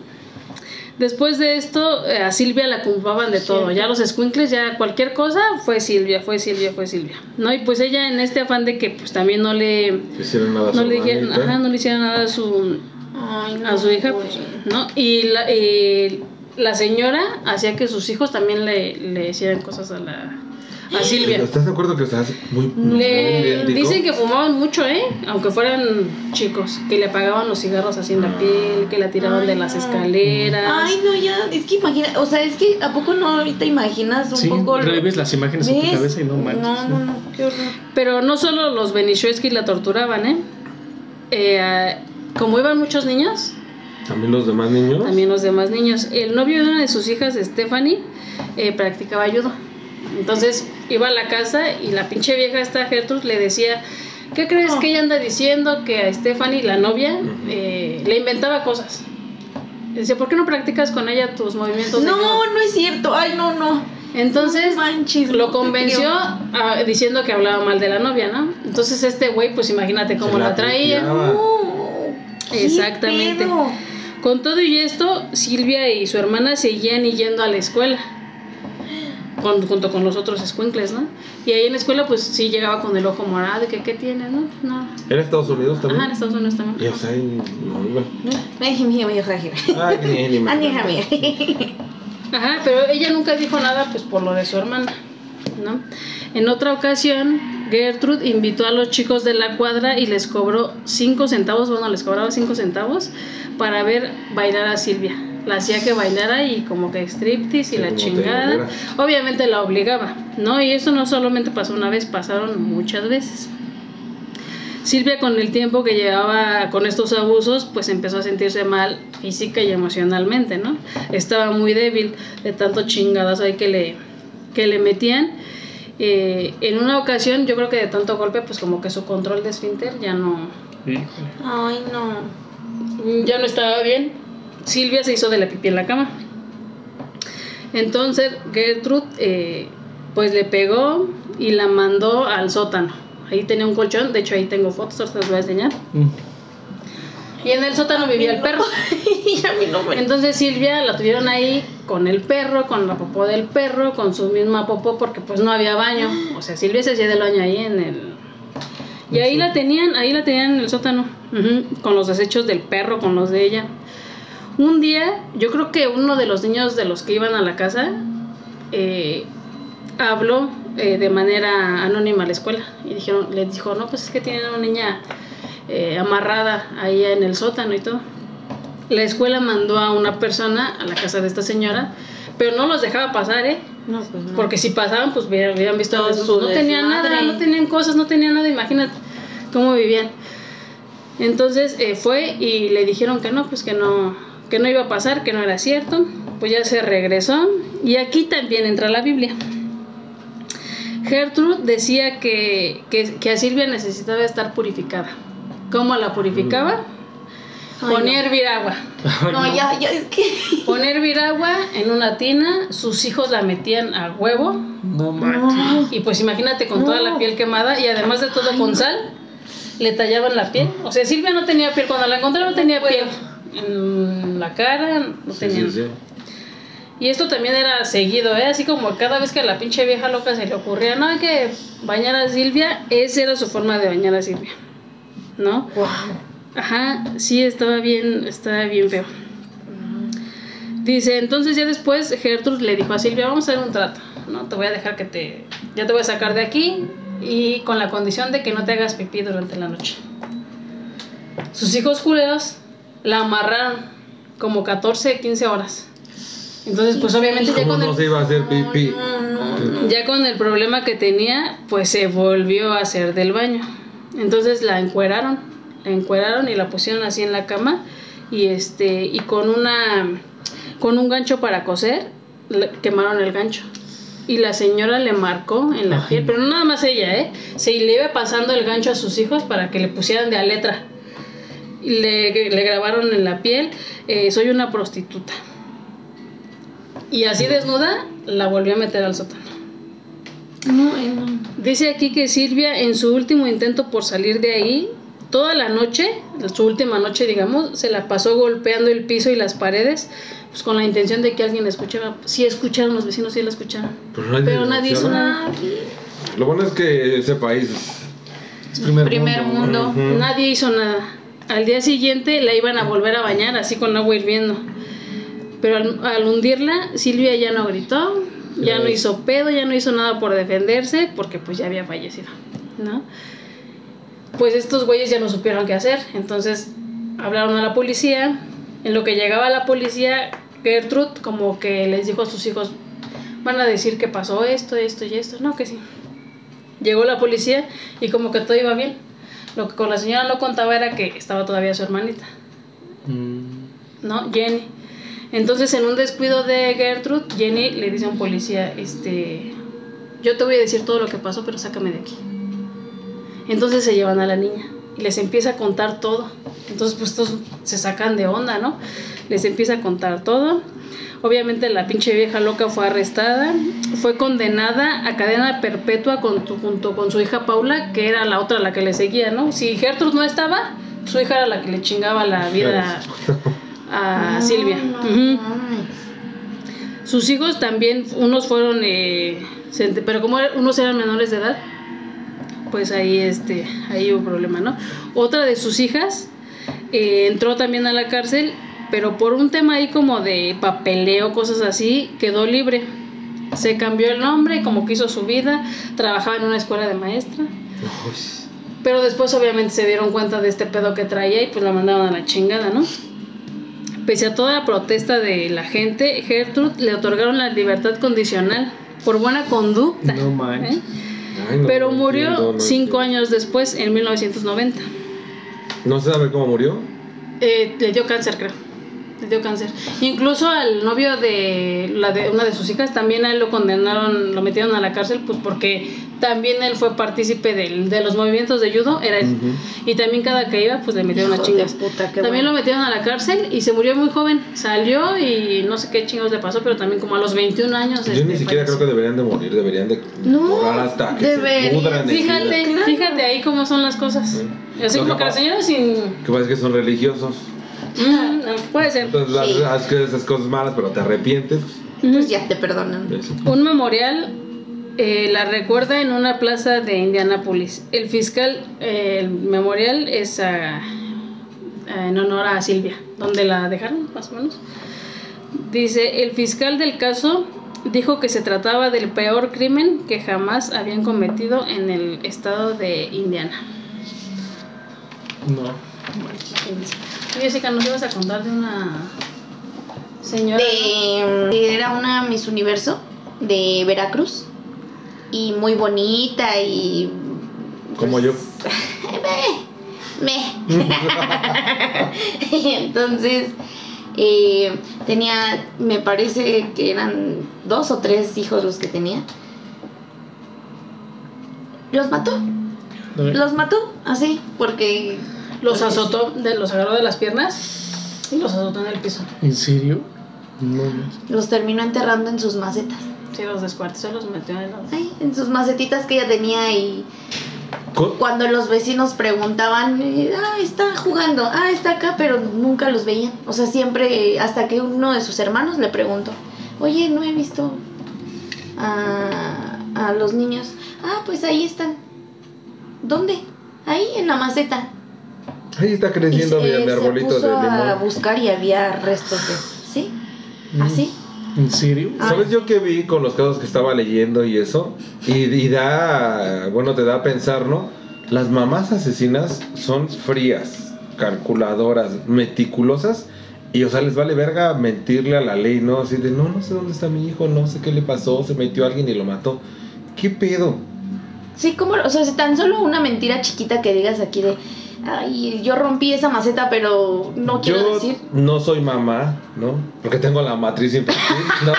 Después de esto, eh, a Silvia la culpaban de todo. Ya los squinkles, ya cualquier cosa, fue Silvia, fue Silvia, fue Silvia. ¿No? Y pues ella en este afán de que pues también no le, hicieron nada a no su le dijeron, ajá, no le hicieron nada a su, Ay, no, a su hija, pues, ¿no? Y la, y la señora hacía que sus hijos también le, le hicieran cosas a la a Silvia. ¿Estás de acuerdo que estás muy, muy Le dicen que fumaban mucho, ¿eh? Aunque fueran chicos, que le apagaban los cigarros así en la piel, que la tiraban Ay, de las escaleras. Ay, no, ya, es que imagina, o sea, es que ¿a poco no ahorita imaginas un Sí, poco revives las imágenes en tu cabeza y no manches. No, no, no, qué horror. Pero no solo los Benishevsky la torturaban, ¿eh? Eh, como iban muchos niños, También los demás niños. también los demás niños. El novio de una de sus hijas, Stephanie, eh, practicaba judo. Entonces iba a la casa y la pinche vieja esta Gertrude le decía, ¿qué crees Oh. que ella anda diciendo que a Stephanie, la novia, eh, le inventaba cosas? Dice, ¿por qué no practicas con ella tus movimientos de judo? No, no es cierto. Ay, no, no. Entonces No manches, no lo convenció ah, diciendo que hablaba mal de la novia, ¿no? Entonces este güey, pues imagínate cómo Se la, la traía. puteaba. No. ¿Qué Exactamente. Con todo y esto, Silvia y su hermana seguían yendo a la escuela. con- junto con los otros escuincles, ¿no? Y ahí en la escuela, pues sí llegaba con el ojo morado y que, ¿qué tiene, no? No. ¿Era Estados Unidos también? Ajá, en Estados Unidos también. No iba. Ah. Ajá, pero ella nunca dijo nada pues por lo de su hermana, ¿no? En otra ocasión, Gertrude invitó a los chicos de la cuadra y les cobró cinco centavos, bueno, les cobraba cinco centavos para ver bailar a Silvia. La hacía que bailara y como que striptease y Sí, la chingada. Obviamente la obligaba, ¿no? Y eso no solamente pasó una vez, pasaron muchas veces. Silvia con el tiempo que llevaba con estos abusos, pues empezó a sentirse mal física y emocionalmente, ¿no? Estaba muy débil de tanto chingadas ahí que le, que le metían. Eh, en una ocasión, yo creo que de tanto golpe, pues como que su control de esfínter ya no, Híjole. Ay, no. ya no estaba bien. Silvia se hizo de la pipí en la cama. Entonces Gertrude eh, pues le pegó y la mandó al sótano. Ahí tenía un colchón, de hecho ahí tengo fotos, ahorita les voy a enseñar. Mm. Y en el sótano vivía el perro. y a mí no me. Entonces Silvia la tuvieron ahí con el perro, con la popó del perro, con su misma popó porque pues no había baño. O sea, Silvia se hacía del baño ahí en el... Y ahí la tenían, ahí la tenían en el sótano, con los desechos del perro, con los de ella. Un día, yo creo que uno de los niños de los que iban a la casa eh, habló eh, de manera anónima a la escuela y dijeron, les dijo, no, pues es que tienen una niña eh, amarrada ahí en el sótano y todo. La escuela mandó a una persona a la casa de esta señora, pero no los dejaba pasar, ¿eh? No, pues no. Porque si pasaban, pues hubieran visto Todo su No tenían nada, no tenían cosas, no tenían nada, imagínate cómo vivían. Entonces eh, fue y le dijeron que no, pues que no, que no iba a pasar, que no era cierto. Pues ya se regresó. Y aquí también entra la Biblia. Gertrude decía que, que, que a Silvia necesitaba estar purificada. ¿Cómo la purificaba? Ay, Ponía a no. hervir agua. No, ya, ya, es que. Ponía a hervir agua en una tina, sus hijos la metían a huevo, No manches. y pues imagínate con toda la piel quemada y además de todo con sal, le tallaban la piel. O sea, Silvia no tenía piel, cuando la encontraron no tenía piel. En la cara no Sí, tenía. sí, sí. Y esto también era seguido, ¿eh? Así como cada vez que a la pinche vieja loca se le ocurría, no, hay que bañar a Silvia, esa era su forma de bañar a Silvia. ¿No? Wow. Ajá, sí, estaba bien, estaba bien feo. Dice, entonces ya después Gertrude le dijo a Silvia, vamos a hacer un trato, ¿no? Te voy a dejar que te... Ya te voy a sacar de aquí y con la condición de que no te hagas pipí durante la noche. Sus hijos culeros la amarraron como 14, 15 horas. Entonces, pues obviamente ya ¿Cómo con, no el, se iba a hacer pipí? No, no, no. ya con el problema que tenía, pues se volvió a hacer del baño. Entonces la encueraron, la encueraron y la pusieron así en la cama y este y con una con un gancho para coser le- quemaron el gancho. Y la señora le marcó en la Ay. piel, pero no nada más ella, ¿eh? Se le iba pasando el gancho a sus hijos para que le pusieran de a letra. Y le, le grabaron en la piel, eh, soy una prostituta. Y así desnuda, la volvió a meter al sótano. No, ay, no. Dice aquí que Silvia en su último intento por salir de ahí, toda la noche, su última noche digamos, se la pasó golpeando el piso y las paredes, pues con la intención de que alguien la escuchara. Sí escucharon, los vecinos sí la escucharon. Pero nadie, Pero nadie hizo nada. Lo bueno es que ese país Es primer, Primer mundo. Nadie hizo nada. Al día siguiente la iban a volver a bañar así con agua hirviendo. Pero al, al hundirla, Silvia ya no gritó, ya no hizo pedo, ya no hizo nada por defenderse, porque pues ya había fallecido, ¿no? Pues estos güeyes ya no supieron qué hacer, entonces hablaron a la policía. En lo que llegaba la policía, Gertrude como que les dijo a sus hijos, van a decir que pasó esto, esto y esto. No, que sí. Llegó la policía y como que todo iba bien. Lo que con la señora no contaba era que estaba todavía su hermanita, Mm. ¿no? Jenny. Entonces, en un descuido de Gertrude, Jenny le dice a un policía, este, yo te voy a decir todo lo que pasó, pero sácame de aquí. Entonces se llevan a la niña y les empieza a contar todo. Entonces, pues todos se sacan de onda, ¿no? Les empieza a contar todo. Obviamente la pinche vieja loca fue arrestada, fue condenada a cadena perpetua junto con su hija Paula, que era la otra la que le seguía, ¿no? Si Gertrude no estaba, su hija era la que le chingaba la vida a Silvia. Ay. Sus hijos también, unos fueron, eh, pero como er- unos eran menores de edad, pues ahí, este, ahí hubo problema, ¿no? Otra de sus hijas eh, entró también a la cárcel, pero por un tema ahí como de papeleo, cosas así, quedó libre. Se cambió el nombre, como que hizo su vida, trabajaba en una escuela de maestra. Uy, Pero después obviamente se dieron cuenta de este pedo que traía y pues la mandaron a la chingada, ¿no? Pese a toda la protesta de la gente, Gertrude le otorgaron la libertad condicional por buena conducta. No manches. ¿eh? ay, no, Pero murió no cinco años después, en 1990. ¿No se sabe cómo murió? Eh, le dio cáncer, creo. Le dio cáncer. Incluso al novio de, la de una de sus hijas, también a él lo condenaron, lo metieron a la cárcel, pues porque también él fue partícipe del- de los movimientos de judo, era él. Ujú. Y también cada que iba, pues le metieron a Hijo de chingas. puta, También bueno. lo metieron a la cárcel y se murió muy joven. Salió y no sé qué chingos le pasó, pero también como a los 21 años. Yo este, ni siquiera creo que deberían de morir, deberían de No, hasta que debería. se pudran en Fíjate, ahí cómo son las cosas. Sí. Así Lo como que que la señora sin... Que parece que son religiosos. Mm, no, puede ser. Entonces Sí. esas cosas malas, pero te arrepientes. Pues ya te perdonan. Un memorial eh, la recuerda en una plaza de Indianápolis. El fiscal, eh, el memorial es a en honor a Silvia, donde la dejaron más o menos. Dice, el fiscal del caso dijo que se trataba del peor crimen que jamás habían cometido en el estado de Indiana. No. Jessica, ¿nos ibas a contar de una señora? De, de- era una Miss Universo de Veracruz y muy bonita y Como yo. me entonces eh, tenía me parece que eran dos o tres hijos los que tenía los mató los mató así porque Los azotó, de, los agarró de las piernas y los azotó en el piso. ¿En serio? No, los terminó enterrando en sus macetas Sí, los descuartizó, los metió en los... Ay, en sus macetitas que ella tenía y cuando los vecinos preguntaban, eh, ah, está jugando, ah, está acá, pero nunca los veían. O sea, siempre, hasta que uno de sus hermanos le preguntó, oye, no he visto a, a los niños. Ah, pues ahí están. ¿Dónde? Ahí, en la maceta. Ahí está creciendo mi, mi se arbolito de puso a buscar y había restos de... ¿Sí? ¿Así? ¿En serio? Ah. ¿Sabes yo qué vi con los casos que estaba leyendo y eso? Y, y da, bueno, te da a pensar, ¿no? Las mamás asesinas son frías, calculadoras, meticulosas. Y, o sea, les vale verga mentirle a la ley, ¿no? Así de, no, no sé dónde está mi hijo, no sé qué le pasó, se metió alguien y lo mató. ¿Qué pedo? Sí, como, o sea, si tan solo una mentira chiquita que digas aquí de, ay, yo rompí esa maceta, pero no quiero yo decir. no soy mamá, ¿no? Porque tengo la matriz infantil. No,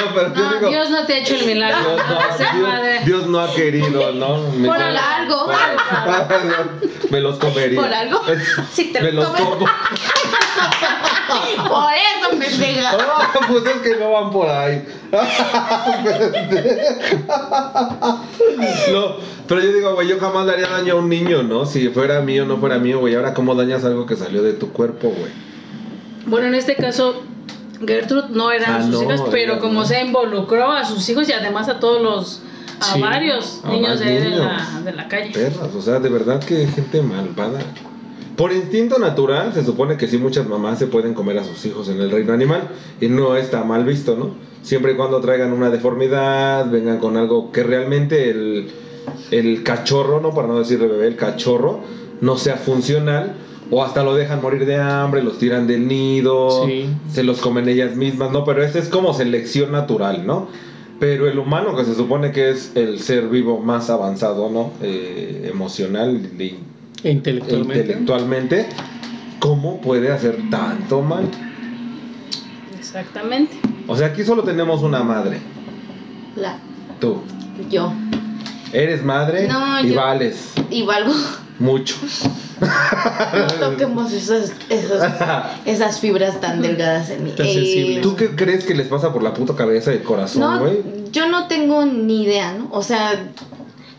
no, pero yo No, digo... Dios no te ha hecho el milagro. Dios no, Dios- madre. Dios no ha querido, ¿no? Me- Por algo. Me los comería. Por algo. Si te Me los como. Por eso me pega. Ah, pues es que no van por ahí. no, pero yo digo, güey, yo jamás le haría daño a un niño, ¿no? Si fuera mío o no fuera mío, güey. Ahora, ¿cómo dañas algo que salió de tu cuerpo, güey? Bueno, en este caso, Gertrude no eran Ah, sus no, hijas, pero como no. se involucró a sus hijos y además a todos los, a Sí, varios a niños de, ahí de niños. la, de la calle. Perras, o sea, de verdad que gente malvada. Por instinto natural, se supone que sí muchas mamás se pueden comer a sus hijos en el reino animal y no está mal visto, ¿no? Siempre y cuando traigan una deformidad, vengan con algo que realmente el, el cachorro, ¿no? Para no decirle bebé, el cachorro no sea funcional o hasta lo dejan morir de hambre, los tiran del nido, Sí. se los comen ellas mismas, ¿no? Pero esta es como selección natural, ¿no? Pero el humano, que se supone que es el ser vivo más avanzado, ¿no? Eh, emocional E intelectualmente. intelectualmente, ¿cómo puede hacer tanto mal? Exactamente. O sea, aquí solo tenemos una madre, La, tú. yo. Eres madre No, y yo- vales Y valgo. mucho. No toquemos esas, esas, esas fibras tan delgadas en mí. Tan sensibles. ¿Tú qué crees que les pasa por la puta cabeza y el corazón, No, güey? yo no tengo ni idea, ¿no? O sea,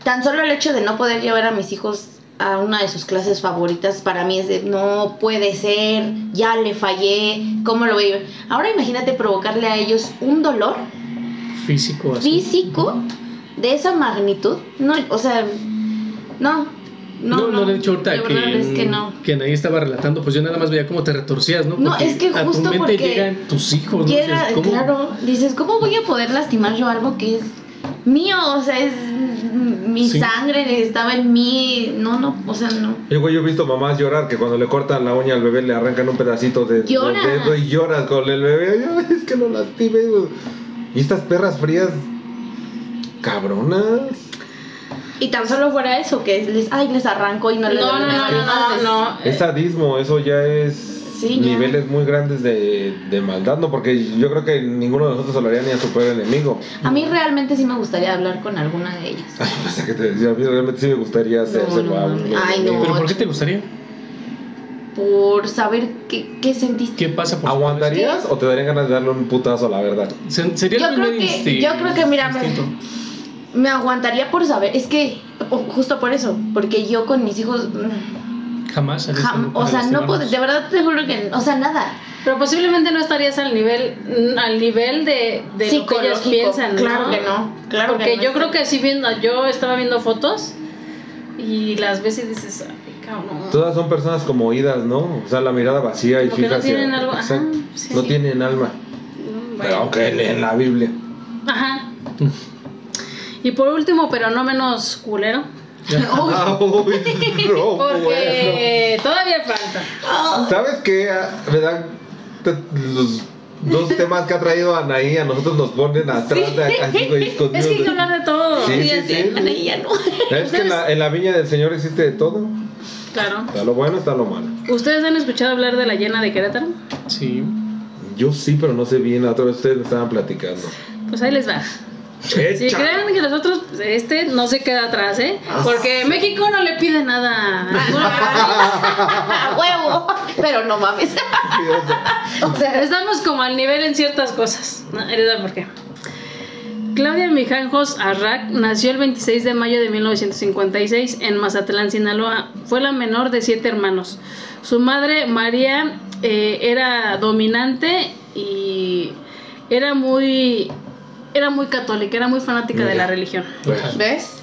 tan solo el hecho de no poder llevar a mis hijos a una de sus clases favoritas para mí es de no puede ser, ya le fallé, ¿cómo lo voy a llevar? Ahora imagínate provocarle a ellos un dolor Físico así. físico de esa magnitud. No, o sea, no. No, No, no, de hecho, ahorita que, es que no. que Anaí estaba relatando, pues yo nada más veía cómo te retorcías, ¿no? No, Porque es que a justo tu mente porque llegan tus hijos, ¿no? Llega, Dices, ¿cómo? claro, dices, ¿cómo voy a poder lastimar yo algo que es mío? O sea, es mi Sí. sangre, estaba en mí. No, no, o sea, no. Yo, güey, yo he visto mamás llorar que cuando le cortan la uña al bebé le arrancan un pedacito de, del Llora. dedo y lloras con el bebé. Ay, es que lo lastimé. Y estas perras frías, cabronas. Y tan solo fuera eso, que les, ay, les arranco y no No, les no, no, no, no, no. Es sadismo, eso ya es Sí, ya. niveles muy grandes de, de maldad, ¿no? Porque yo creo que ninguno de nosotros haría ni a su peor enemigo. A mí realmente sí me gustaría hablar con alguna de ellas. Ay, sea, que te decía, a mí realmente sí me gustaría hacérselo no, no. Ay, no. ¿Pero por qué te gustaría? Por saber qué, qué sentiste. ¿Qué pasa por ¿Aguantarías o te darían ganas de darle un putazo, la verdad? Sería Yo el creo primer que- yo creo que, mira, me- aguantaría por saber. Es que, justo por eso, porque yo con mis hijos. Jamás. jam- o sea, no puedo, de verdad te juro que. O sea, nada. Pero posiblemente no estarías al nivel, mm, al nivel de, de lo que ellos Psicológico. piensan, ¿no? Claro que no. Claro Porque que no yo creo que así viendo, yo estaba viendo fotos y las ves y dices, ay, cabrón. Todas son personas como oídas, ¿no? O sea, la mirada vacía y fija no hacia- tienen algo- ajá, Exacto. sí. No tienen alma. Pero aunque leen la Biblia. Ajá. Y por último, pero no menos culero, uy, no, bueno. porque todavía falta. ¿Sabes qué? Ah, Me dan te- los dos temas que ha traído Anaí, a nosotros nos ponen atrás, de, así, güey. Es que hay que hablar de todo. Sí, Sí, sí, así, sí. Ana y ya no. Es que en la, en la viña del Señor existe de todo. Claro. Está lo bueno, está lo malo. ¿Ustedes han escuchado hablar de la llena de Querétaro? Sí. Yo sí, pero no sé bien. La otra vez ustedes me estaban platicando. Pues ahí les va. Si creen que nosotros, este no se queda atrás, ¿eh? Porque México no le pide nada. a huevo. Pero no mames. O sea, Estamos como al nivel en ciertas cosas. ¿no? Por qué. Claudia Mijanjos Arrac nació el 26 de mayo de 1956 en Mazatlán, Sinaloa. Fue la menor de siete hermanos. Su madre, María, eh, era dominante y era muy, era muy católica, era muy fanática de la religión. ¿ves?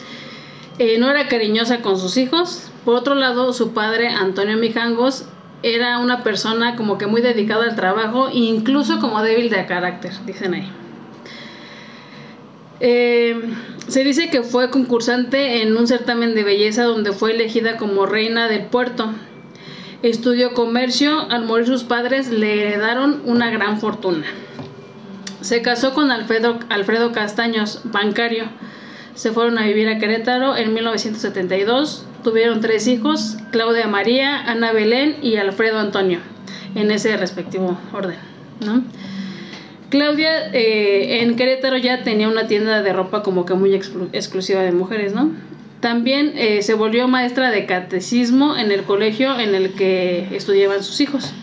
Eh, no era cariñosa con sus hijos. Por otro lado, su padre, Antonio Mijangos, era una persona como que muy dedicada al trabajo e incluso como débil de carácter, dicen ahí. Eh, se dice que fue concursante en un certamen de belleza donde fue elegida como reina del puerto. Estudió comercio, al morir sus padres le heredaron una gran fortuna. Se casó con Alfredo, Alfredo Castaños, bancario. Se fueron a vivir a Querétaro en 1972. Tuvieron tres hijos, Claudia María, Ana Belén y Alfredo Antonio, en ese respectivo orden. Claudia eh, en Querétaro ya tenía una tienda de ropa como que muy exclu- exclusiva de mujeres, ¿no? También eh, se volvió maestra de catecismo en el colegio en el que estudiaban sus hijos.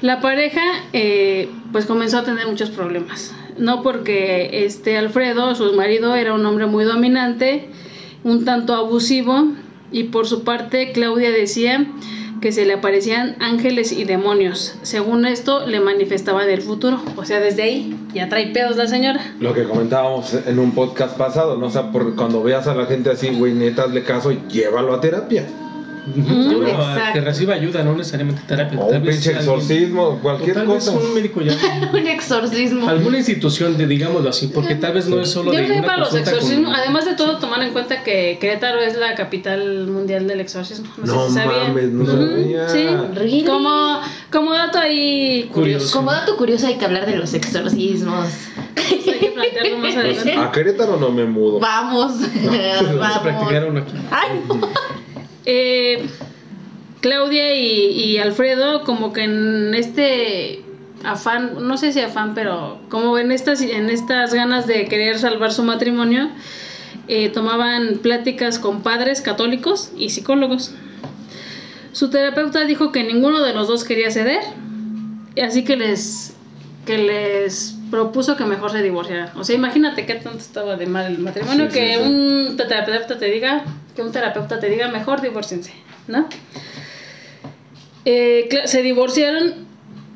La pareja eh, pues comenzó a tener muchos problemas. No porque este Alfredo, su marido, era un hombre muy dominante, un tanto abusivo, y por su parte Claudia decía que se le aparecían ángeles y demonios. Según esto, le manifestaban el futuro. O sea, desde ahí ya trae pedos la señora. Lo que comentábamos en un podcast pasado, ¿no? O sea, por, cuando veas a la gente así, güey, neta, hazle caso y llévalo a terapia. A que reciba ayuda, no necesariamente terapia. O un Tal vez pinche alguien- exorcismo, cualquier tal vez cosa. un médico ya. Un exorcismo. Alguna institución, de, digámoslo así, porque tal vez no es solo Yo de creo que para los con- exorcismos, además de todo, tomar en cuenta que Querétaro es la capital mundial del exorcismo. No, sé No si sabían. mames, no sabía. Sí, Really? como, como dato ahí curioso. Como dato curioso hay que hablar de los exorcismos. Hay que plantearlo más adelante. A Querétaro no me mudo. Vamos. Vamos a practicar uno aquí. Ay, no. Eh, Claudia y, Alfredo, como que en este afán, no sé si afán, pero como en estas, en estas ganas de querer salvar su matrimonio, eh, tomaban pláticas con padres católicos y psicólogos. Su terapeuta dijo que ninguno de los dos quería ceder, así que les, que les propuso que mejor se divorciaran. O sea, imagínate qué tanto estaba de mal el matrimonio Sí, que sí. un terapeuta te diga, que un terapeuta te diga mejor divorciense, ¿no? Eh, se divorciaron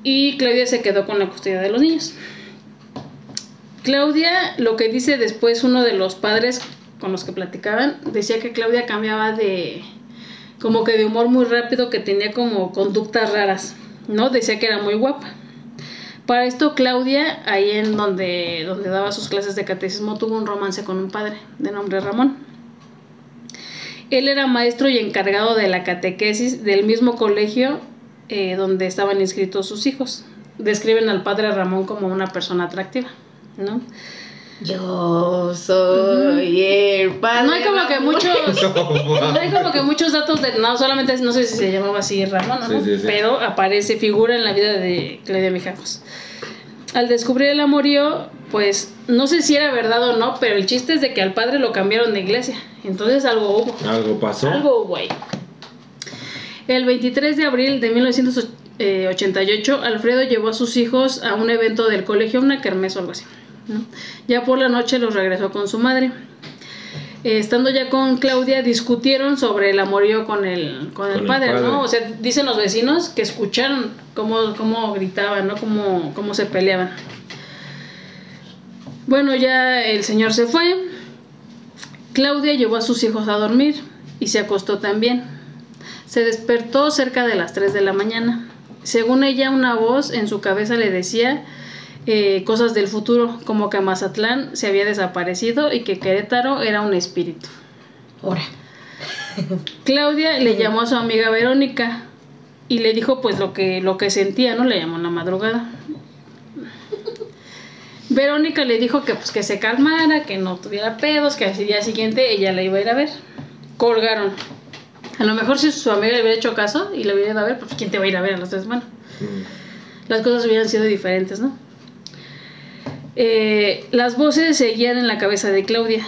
y Claudia se quedó con la custodia de los niños. Claudia, lo que dice después uno de los padres con los que platicaban, decía que Claudia cambiaba de como que de humor muy rápido, que tenía como conductas raras, ¿no? Decía que era muy guapa. Para esto Claudia, ahí en donde, donde daba sus clases de catecismo, tuvo un romance con un padre de nombre Ramón. Él era maestro y encargado de la catequesis del mismo colegio eh, donde estaban inscritos sus hijos. Describen al padre Ramón como una persona atractiva, ¿no? Yo soy el padre. No hay como que muchos, no hay como que muchos datos de, no solamente no sé si se llamaba así Ramón, ¿no? Sí, sí, sí. pero aparece figura en la vida de Claudia Mijangos. Al descubrir el amorío, pues no sé si era verdad o no, pero el chiste es de que al padre lo cambiaron de iglesia, entonces algo hubo. Algo pasó. Algo, güey. El 23 de abril de 1988, Alfredo llevó a sus hijos a un evento del colegio, una kermés o algo así. ¿No? Ya por la noche los regresó con su madre. Eh, estando ya con Claudia, discutieron sobre el amorío con el, con el Con el padre, padre. ¿no? O sea, dicen los vecinos que escucharon cómo, cómo gritaban, ¿no? Cómo, cómo se peleaban. Bueno, ya el señor se fue. Claudia llevó a sus hijos a dormir y se acostó también. Se despertó cerca de las 3 de la mañana. Según ella, una voz en su cabeza le decía eh, cosas del futuro, como que Mazatlán se había desaparecido y que Querétaro era un espíritu. Ahora. Claudia le llamó a su amiga Verónica y le dijo pues lo que, lo que sentía, ¿no? Le llamó en la madrugada. Verónica le dijo que pues que se calmara, que no tuviera pedos, que al día siguiente ella la iba a ir a ver. Colgaron. A lo mejor si su amiga le hubiera hecho caso y le hubiera ido a ver, pues ¿quién te va a ir a ver a las tres? Bueno, Mm. las cosas hubieran sido diferentes, ¿no? Eh, las voces seguían en la cabeza de Claudia.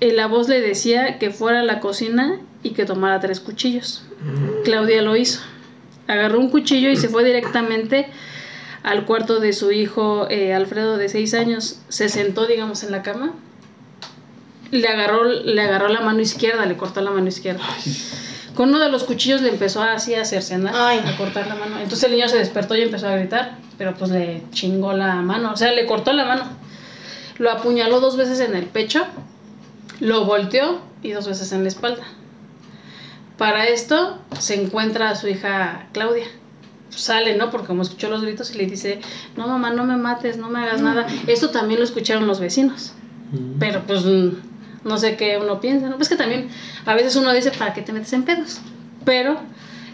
Eh, la voz le decía que fuera a la cocina y que tomara tres cuchillos. Claudia lo hizo. Agarró un cuchillo y se fue directamente al cuarto de su hijo eh, Alfredo de seis años. Se sentó, digamos, en la cama. Le agarró, le agarró la mano izquierda, le cortó la mano izquierda. Con uno de los cuchillos le empezó así a cercenar, Ay. a cortar la mano. Entonces el niño se despertó y empezó a gritar, pero pues le chingó la mano, o sea, le cortó la mano. Lo apuñaló dos veces en el pecho, lo volteó y dos veces en la espalda. Para esto se encuentra a su hija Claudia. Sale, ¿no? Porque como escuchó los gritos y le dice, no mamá, no me mates, no me hagas nada. Esto también lo escucharon los vecinos. Mm. Pero pues no sé qué uno piensa, ¿no? Pues que también a veces uno dice, ¿para qué te metes en pedos? Pero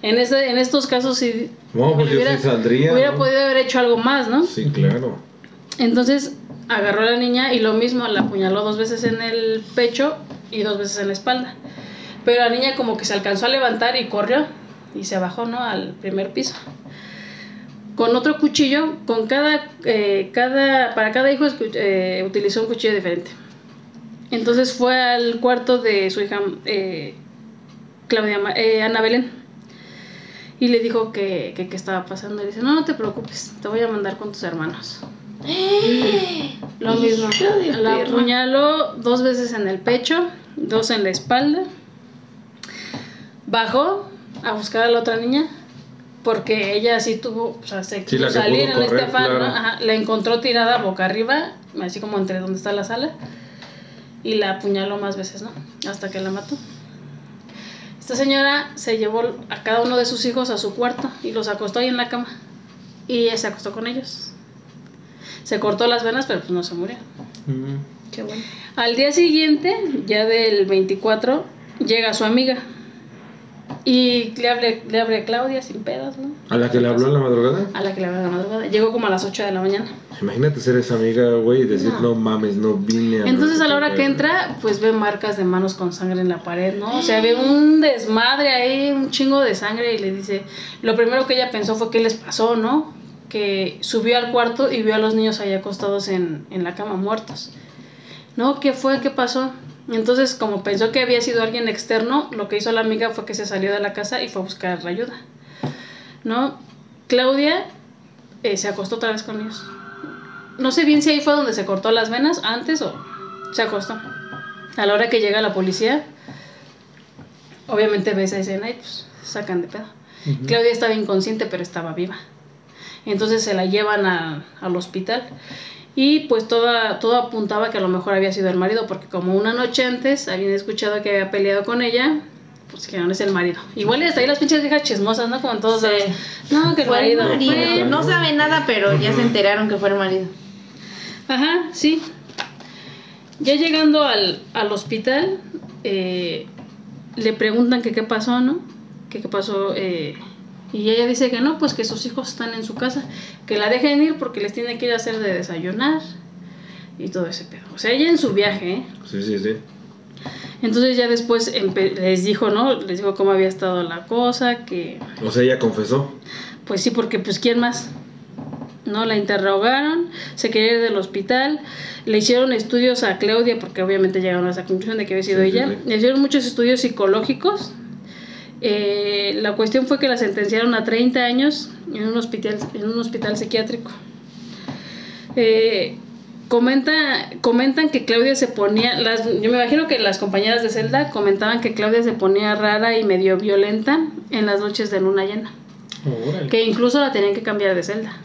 en, este, en estos casos sí... No, pues yo hubiera, sí saldría. hubiera ¿no? podido haber hecho algo más, ¿no? Sí, claro. Entonces agarró a la niña y lo mismo, la apuñaló dos veces en el pecho y dos veces en la espalda. Pero la niña como que se alcanzó a levantar y corrió y se bajó, ¿no? Al primer piso. Con otro cuchillo, con cada, eh, cada para cada hijo eh, utilizó un cuchillo diferente. Entonces fue al cuarto de su hija eh, Claudia, Ma- eh, Ana Belén y le dijo que, que, qué estaba pasando. Y dice, no, no te preocupes, te voy a mandar con tus hermanos. Lo mismo. La apuñaló dos veces en el pecho, dos en la espalda. Bajó a buscar a la otra niña porque ella sí tuvo, o sea, se Sí, quiso salir en este afán, ¿no? claro. Ajá, la encontró tirada boca arriba, así como entre donde está la sala, y la apuñaló más veces, ¿no? Hasta que la mató. Esta señora se llevó a cada uno de sus hijos a su cuarto y los acostó ahí en la cama. Y ella se acostó con ellos. Se cortó las venas, pero pues no se murió. Mm. Qué bueno. Al día siguiente, ya del 24, llega su amiga. Y le abre, le abre a Claudia sin pedos, ¿no? ¿A la que le habló en la madrugada? A la que le abre a la madrugada. Llegó como a las 8 de la mañana. Imagínate ser esa amiga, güey, y decir, no, mames, no vine a... Entonces no a la hora que güey". entra, pues ve marcas de manos con sangre en la pared, ¿no? O sea, ve un desmadre ahí, un chingo de sangre y le dice, lo primero que ella pensó fue qué les pasó, ¿no? Que subió al cuarto y vio a los niños ahí acostados en, en la cama muertos. ¿No? ¿Qué fue? ¿Qué pasó? Entonces, como pensó que había sido alguien externo, lo que hizo la amiga fue que se salió de la casa y fue a buscar ayuda. ¿No? Claudia eh, se acostó otra vez con ellos. No sé bien si ahí fue donde se cortó las venas antes o se acostó. A la hora que llega la policía, obviamente ve esa escena y pues sacan de pedo. Claudia estaba inconsciente, pero estaba viva. Entonces se la llevan a- al hospital y pues toda, todo apuntaba que a lo mejor había sido el marido, porque como una noche antes habían escuchado que había peleado con ella, pues que no es el marido. Igual hasta ahí las pinches viejas chismosas, ¿no? Como todos Sí. No, que el marido. fue- No sabe nada, pero ya se enteraron que fue el marido. Ajá, sí. Ya llegando al, al hospital, eh, le preguntan que qué pasó, ¿no? Que qué pasó. eh, y ella dice que no, pues que sus hijos están en su casa, que la dejen ir porque les tiene que ir a hacer de desayunar y todo ese pedo. O sea, ella en su viaje, ¿eh? Sí, sí, sí. Entonces ya después les dijo, ¿no? Les dijo cómo había estado la cosa, que O sea, ella confesó. pues sí, porque pues ¿quién más? No, la interrogaron, se quería ir del hospital, le hicieron estudios a Claudia, porque obviamente llegaron a esa conclusión de que había sido Sí, sí, ella, sí. le hicieron muchos estudios psicológicos. Eh, la cuestión fue que la sentenciaron a 30 años en un hospital, en un hospital psiquiátrico. Eh, comenta, comentan que Claudia se ponía, las, yo me imagino que las compañeras de celda comentaban que Claudia se ponía rara y medio violenta en las noches de luna llena. Órale. Que incluso la tenían que cambiar de celda.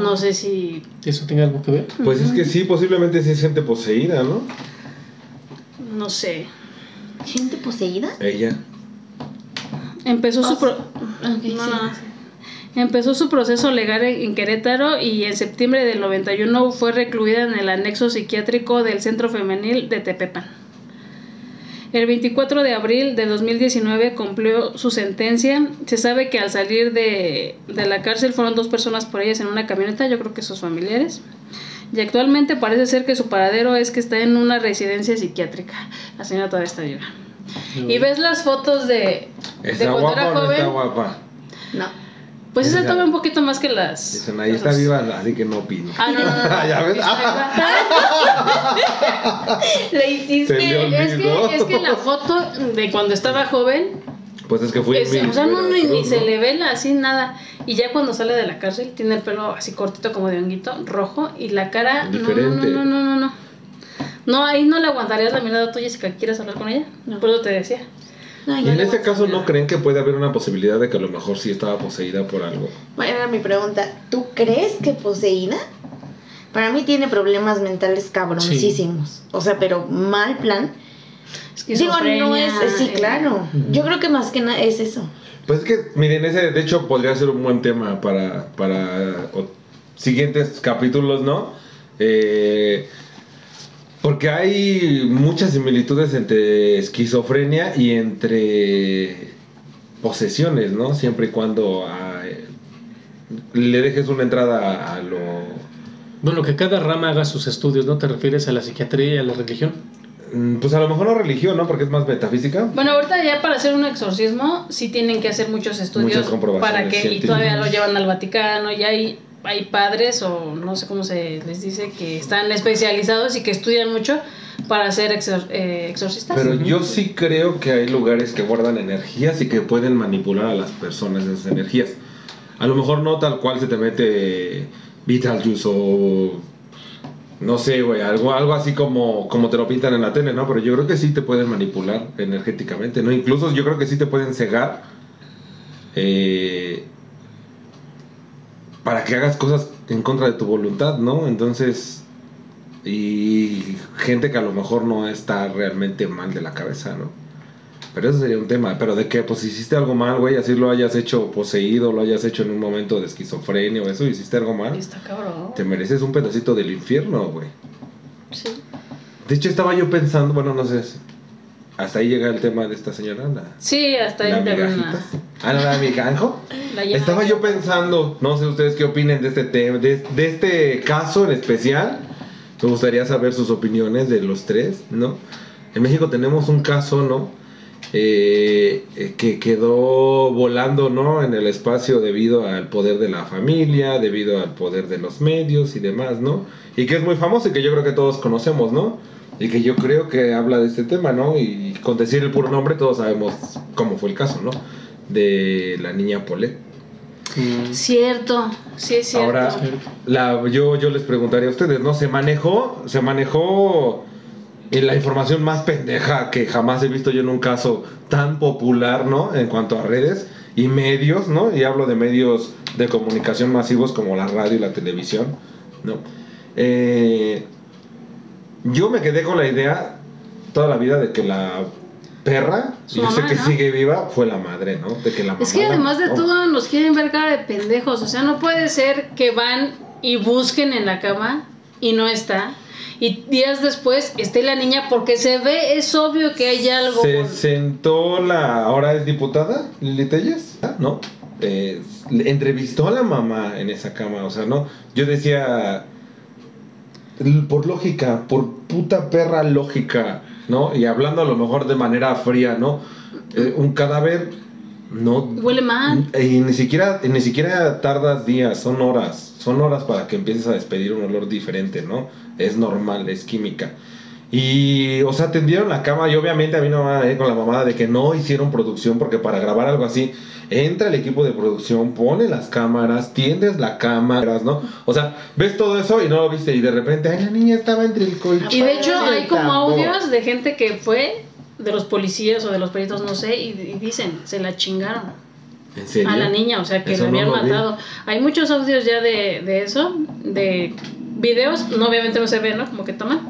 No sé si. ¿Eso tiene algo que ver? Pues es que sí, posiblemente sí es gente poseída, ¿no? No sé. ¿Gente poseída? Ella. Empezó su pro- sí. No, no. Empezó su proceso legal en Querétaro y en septiembre del 91 fue recluida en el anexo psiquiátrico del Centro Femenil de Tepepan. El 24 de abril de 2019 cumplió su sentencia. Se sabe que al salir de, de la cárcel fueron dos personas por ellas en una camioneta, yo creo que sus familiares. Y actualmente parece ser que su paradero es que está en una residencia psiquiátrica. La señora todavía está viva. Y ves las fotos de, de ¿Está cuando guapa era o no está joven. guapa? No. Pues esa toma un poquito más que las. Dicen, ahí está viva, así que no opino. Ah, no, no. Ya ves. Le hiciste. Es que, es que la foto de cuando estaba joven, Pues es que fui es- o sea, no, no, y ni se ¿no? le ve la- así nada. Y ya cuando sale de la cárcel, tiene el pelo así cortito como de honguito, rojo, y la cara. no, Diferente. No, no, no, no, no. No, ahí no le aguantarías la mirada tuya si quieres hablar con ella. No. Por eso te decía. No, Y en a caso, ¿no creen que puede haber una posibilidad de que a lo mejor sí estaba poseída por algo? Bueno, era mi pregunta. ¿Tú crees que poseída? Para mí tiene problemas mentales cabroncísimos. O sea, pero mal plan. Digo, no es. Sí, eh, claro. Yo creo que más que nada es eso. Pues es que, miren, ese de hecho podría ser un buen tema para, para o- siguientes capítulos, ¿no? Eh, porque hay muchas similitudes entre esquizofrenia y entre posesiones, ¿no? Siempre y cuando ah, le dejes una entrada a, a lo... Bueno, que cada rama haga sus estudios, ¿no? ¿Te refieres a la psiquiatría y a la religión? Mm, Pues a lo mejor no religión, ¿no? Porque es más metafísica. Bueno, ahorita ya para hacer un exorcismo sí tienen que hacer muchos estudios para que y todavía lo llevan al Vaticano y hay hay padres o no sé cómo se les dice que están especializados y que estudian mucho para ser exor- eh, exorcistas. Pero yo sí creo que hay lugares que guardan energías y que pueden manipular a las personas esas energías. A lo mejor no tal cual se te mete Beetlejuice o no sé, güey, algo, algo así como, como te lo pintan en la tele, ¿no? Pero yo creo que sí te pueden manipular energéticamente, ¿no? Incluso yo creo que sí te pueden cegar eh, para que hagas cosas en contra de tu voluntad, ¿no? Entonces, y gente que a lo mejor no está realmente mal de la cabeza, ¿no? Pero eso sería un tema. Pero de que, pues, hiciste algo mal, güey, así lo hayas hecho poseído, lo hayas hecho en un momento de esquizofrenia o eso, hiciste algo mal, Está cabrón. te mereces un pedacito del infierno, güey. Sí. De hecho, estaba yo pensando, bueno, no sé, hasta ahí llega el tema de esta señora, la, Sí, hasta la ahí termina. migajita. Ah, no, la. La Estaba yo pensando, no sé ustedes qué opinen de este tema, de, de este caso en especial. Me gustaría saber sus opiniones de los tres, ¿no? En México tenemos un caso, ¿no? Eh, que quedó volando, ¿no? En el espacio debido al poder de la familia, debido al poder de los medios y demás, ¿no? Y que es muy famoso y que yo creo que todos conocemos, ¿no? Y que yo creo que habla de este tema, ¿no? Y con decir el puro nombre todos sabemos cómo fue el caso, ¿no? De la niña Polet. Cierto, sí es cierto. Ahora, la, yo, yo les preguntaría a ustedes, ¿no? Se manejó, se manejó la información más pendeja que jamás he visto yo en un caso tan popular, ¿no? En cuanto a redes y medios, ¿no? Y hablo de medios de comunicación masivos como la radio y la televisión, ¿no? Eh, yo me quedé con la idea toda la vida de que la perra, Su y yo sé que ¿no? sigue viva, fue la madre, ¿no? De que la Es que además de todo nos quieren ver cara de pendejos. O sea, no puede ser que van y busquen en la cama y no está. Y días después esté la niña porque se ve, es obvio que hay algo. Se sentó la. Ahora es diputada, Lili Telles, ¿ah? ¿no? Eh, entrevistó a la mamá en esa cama, o sea, ¿no? Yo decía. Por lógica, por puta perra lógica, ¿no? Y hablando a lo mejor de manera fría, ¿no? Eh, un cadáver no. Huele mal. Y ni siquiera, ni siquiera tardas días, son horas. Son horas para que empieces a despedir un olor diferente, ¿no? Es normal, es química. Y, o sea, tendieron la cama y obviamente a mí no me con la mamada de que no hicieron producción porque para grabar algo así entra el equipo de producción, pone las cámaras, tiendes la cámara, ¿no? O sea, ves todo eso y no lo viste y de repente, ay, la niña estaba entre el colchón. Y de hecho hay como tambor". audios de gente que fue, de los policías o de los peritos, no sé, y, y dicen, se la chingaron. ¿En serio? a la niña, o sea, que la no habían vi. matado. Hay muchos audios ya de, de eso, de videos, no obviamente no se ve, ¿no? Como que toman.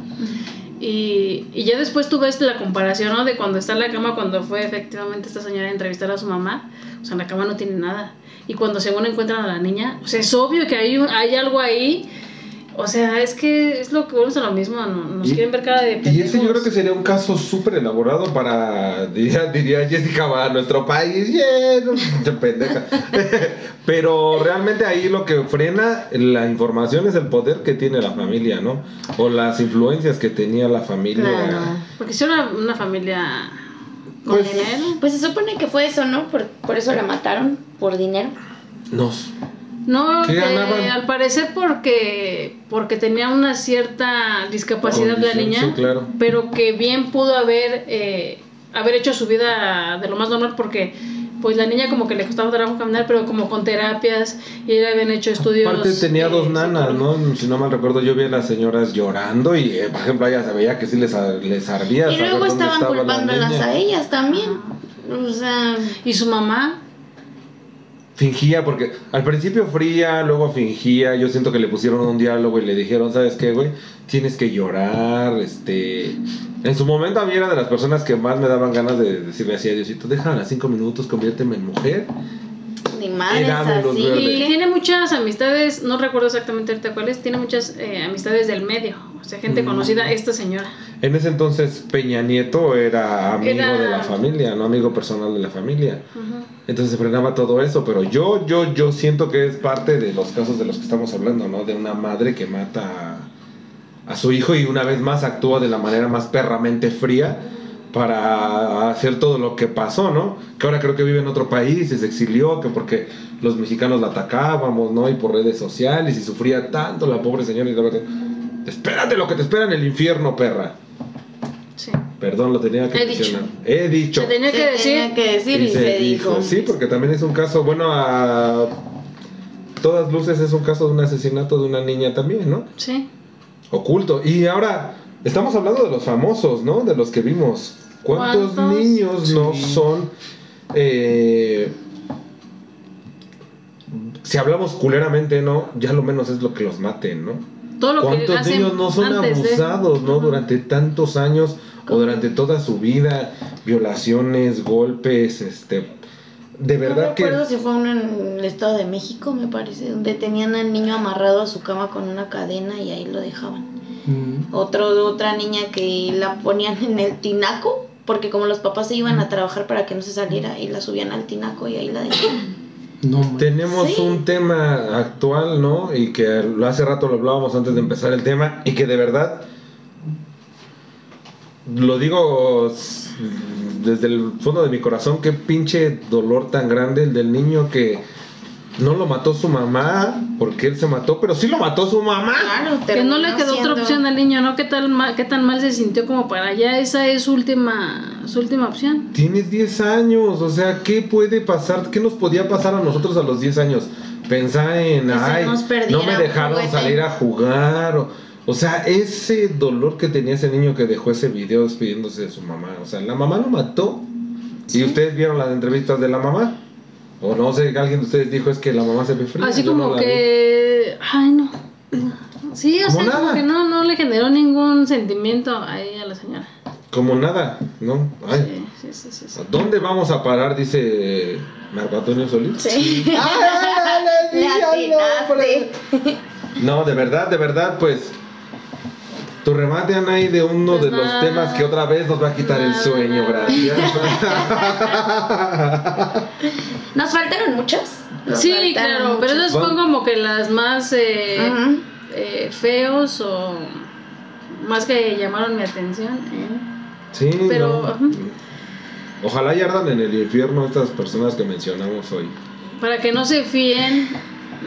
Y, y ya después tú ves la comparación, ¿no? De cuando está en la cama, cuando fue efectivamente esta señora a entrevistar a su mamá. O sea, en la cama no tiene nada. Y cuando según encuentran a la niña, o sea, es obvio que hay, un- hay algo ahí. O sea, es que es lo que volvemos a lo mismo. no- Nos Y- quieren ver cara de Y ese yo creo que sería un caso súper elaborado para, diría, diría Jessica, para nuestro país. Yeah, pendeja. Pero realmente ahí lo que frena la información es el poder que tiene la familia, ¿no? O las influencias que tenía la familia. Claro. Porque si era una familia con Pues- dinero. Pues se supone que fue eso, ¿no? Por, por eso la mataron, por dinero. Nos. No, ¿Qué eh, al parecer porque porque tenía una cierta discapacidad la niña, sí, claro. pero que bien pudo haber eh, haber hecho su vida de lo más normal porque pues la niña como que le costaba trabajo caminar, pero como con terapias y le habían hecho estudios. Aparte tenía eh, dos nanas, psicológicos. ¿no? Si no mal recuerdo, yo vi a las señoras llorando y, eh, por ejemplo, ella se veía que sí les, les ardía. Y luego estaban estaba la culpándolas a ellas también. O sea, Y su mamá, Fingía, porque al principio fría, luego fingía. Yo siento que le pusieron un diálogo y le dijeron, ¿sabes qué, güey? Tienes que llorar, este... En su momento a mí era de las personas que más me daban ganas de decirle así a Diosito, déjala cinco minutos, conviérteme en mujer. Ni madres así. y tiene muchas amistades, no recuerdo exactamente ahorita cuáles, tiene muchas eh, amistades del medio, o sea, gente Mm. conocida, esta señora. En ese entonces Peña Nieto era amigo Era- de la familia, no amigo personal de la familia. Entonces se frenaba todo eso, pero yo, yo, yo siento que es parte de los casos de los que estamos hablando, ¿no? De una madre que mata a, a su hijo y una vez más actúa de la manera más perramente fría para hacer todo lo que pasó, ¿no? Que ahora creo que vive en otro país y se exilió, que porque los mexicanos la atacábamos, ¿no? Y por redes sociales y sufría tanto la pobre señora y la verdad, espérate lo que te espera en el infierno, perra. Sí. Perdón, lo tenía que He dicho. mencionar. He dicho. Se tenía que decir. tenía que decir y, se, dijo. Sí, porque también es un caso, bueno, a todas luces es un caso de un asesinato de una niña también, ¿no? Sí. Oculto. Y ahora, estamos hablando de los famosos, ¿no? De los que vimos. ¿Cuántos, ¿Cuántos? niños no Sí. son... eh, si hablamos culeramente, ¿no? Ya lo menos es lo que los maten, ¿no? Todo lo que ¿Cuántos hacen niños no son de- abusados, no? Durante tantos años o durante toda su vida, violaciones, golpes, este... De verdad no que... recuerdo si fue uno en el Estado de México, me parece, donde tenían al niño amarrado a su cama con una cadena y ahí lo dejaban. Mm. Otro, otra niña que la ponían en el tinaco, porque como los papás se iban a trabajar para que no se saliera, y la subían al tinaco y ahí la dejaban. No. Tenemos Sí. un tema actual, ¿no? Y que hace rato lo hablábamos antes de empezar el tema y que de verdad lo digo desde el fondo de mi corazón, qué pinche dolor tan grande el del niño que no lo mató su mamá porque él se mató, pero sí lo mató su mamá. Claro, Que no le quedó otra opción al niño, ¿no? ¿Qué, tal ma- ¿Qué tan mal se sintió como para ya esa es su última, su última opción? Tienes 10 años, o sea, ¿qué puede pasar? ¿Qué nos podía pasar a nosotros a los 10 años? Pensar en, ay, no me dejaron juguete". salir a jugar. O, o sea, ese dolor que tenía ese niño que dejó ese video despidiéndose de su mamá. O sea, la mamá lo mató. ¿Y ustedes vieron las entrevistas de la mamá? O no sé, alguien de ustedes dijo es que la mamá se ve fría. Así yo como no la vi. que... Ay, no. Sí, o Como sea, como que no, no le generó ningún sentimiento ahí a la señora. Como nada, ¿no? Ay, Sí, sí, sí, sí, sí. ¿Dónde vamos a parar? Dice Marco Antonio Solís. Sí. ¡Ay, di al nombre! atinaste. No, de verdad, de verdad, pues. Tu remate, Anaí, de uno Pues de los temas que otra vez nos va a quitar el sueño, gracias. Nos faltaron muchas. Nos Sí, faltaron claro, pero esas son como que las más eh, eh, feos o más que llamaron mi atención. ¿eh? sí, Pero, no. ajá. Ojalá y ardan en el infierno estas personas que mencionamos hoy. Para que no se fíen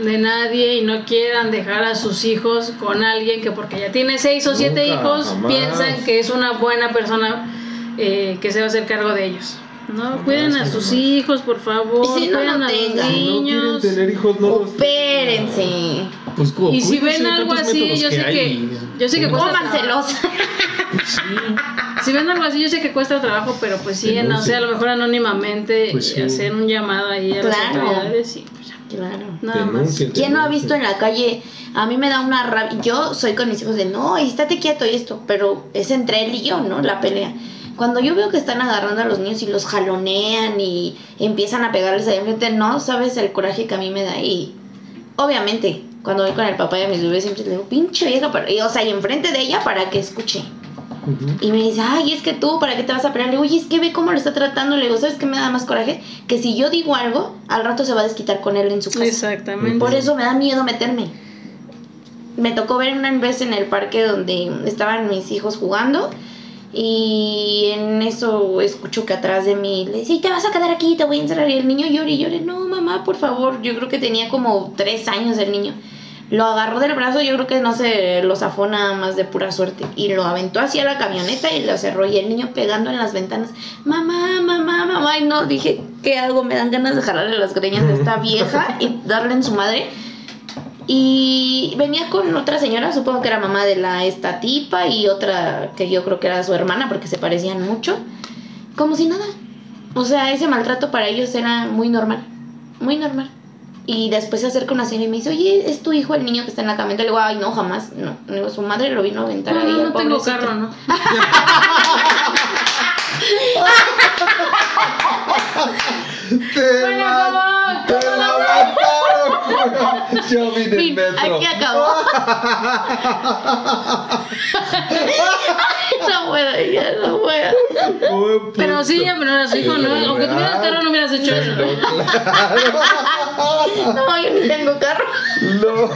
de nadie y no quieran dejar a sus hijos con alguien que porque ya tiene seis o siete Nunca, hijos jamás. piensan que es una buena persona eh, que se va a hacer cargo de ellos. No, Jamás, cuiden a jamás. sus hijos, por favor. Y si no, cuiden no a los. Si no niños. tener hijos, no los Espérense. Pues, como, Y si ven algo así, yo sé hay. que- yo sé que Cómanselos. Sí. Si ven algo así, yo sé que cuesta trabajo, pero pues sí, no sé, a lo mejor anónimamente Pues sí. hacer un llamado ahí a las Claro. autoridades y pues ya. Claro. Nada más. ¿Quién no ha visto en la calle? A mí me da una rabia. Yo soy con mis hijos de no, estate quieto y esto, pero es entre él y yo, ¿no? La pelea. Cuando yo veo que están agarrando a los niños y los jalonean y empiezan a pegarles ahí enfrente, no sabes el coraje que a mí me da. Y obviamente, cuando voy con el papá y a mis bebés, siempre le digo, pinche vieja, para-". y, o sea, y enfrente de ella para que escuche. Y me dice, ay, es que tú, ¿para qué te vas a pelear? Le digo, oye, es que ve cómo lo está tratando. Le digo, ¿sabes qué me da más coraje? Que si yo digo algo, al rato se va a desquitar con él en su casa. Exactamente. Por eso me da miedo meterme. Me tocó ver una vez en el parque donde estaban mis hijos jugando y en eso escucho que atrás de mí le dice, "Sí, te vas a quedar aquí, te voy a encerrar. Y el niño llora y llora. No, mamá, por favor. Yo creo que tenía como tres años el niño. Lo agarró del brazo, yo creo que no se lo zafó nada más de pura suerte. Y lo aventó hacia la camioneta y lo cerró. Y el niño pegando en las ventanas, mamá, mamá, mamá. Y no, dije, ¿qué hago? Me dan ganas de jalarle las greñas de esta vieja y darle en su madre. Y venía con otra señora, supongo que era mamá de la esta tipa y otra que yo creo que era su hermana porque se parecían mucho. Como si nada. O sea, ese maltrato para ellos era muy normal. Muy normal. Y después se acerca una señora y me dice, oye, ¿es tu hijo el niño que está en la camioneta? Le digo, ay, no, jamás. No. Le digo, su madre lo vino a aventar No, ahí. no, no tengo pobrecito". carro, ¿no? Te te la mataron. Yo vi del Fin, metro. aquí acabó. no puedo, ya no puedo. Pero sí, pero no era su hijo, ¿no? Pero, Aunque tuvieras carro, no hubieras hecho eso. Pero, claro. No, yo ni tengo carro. No.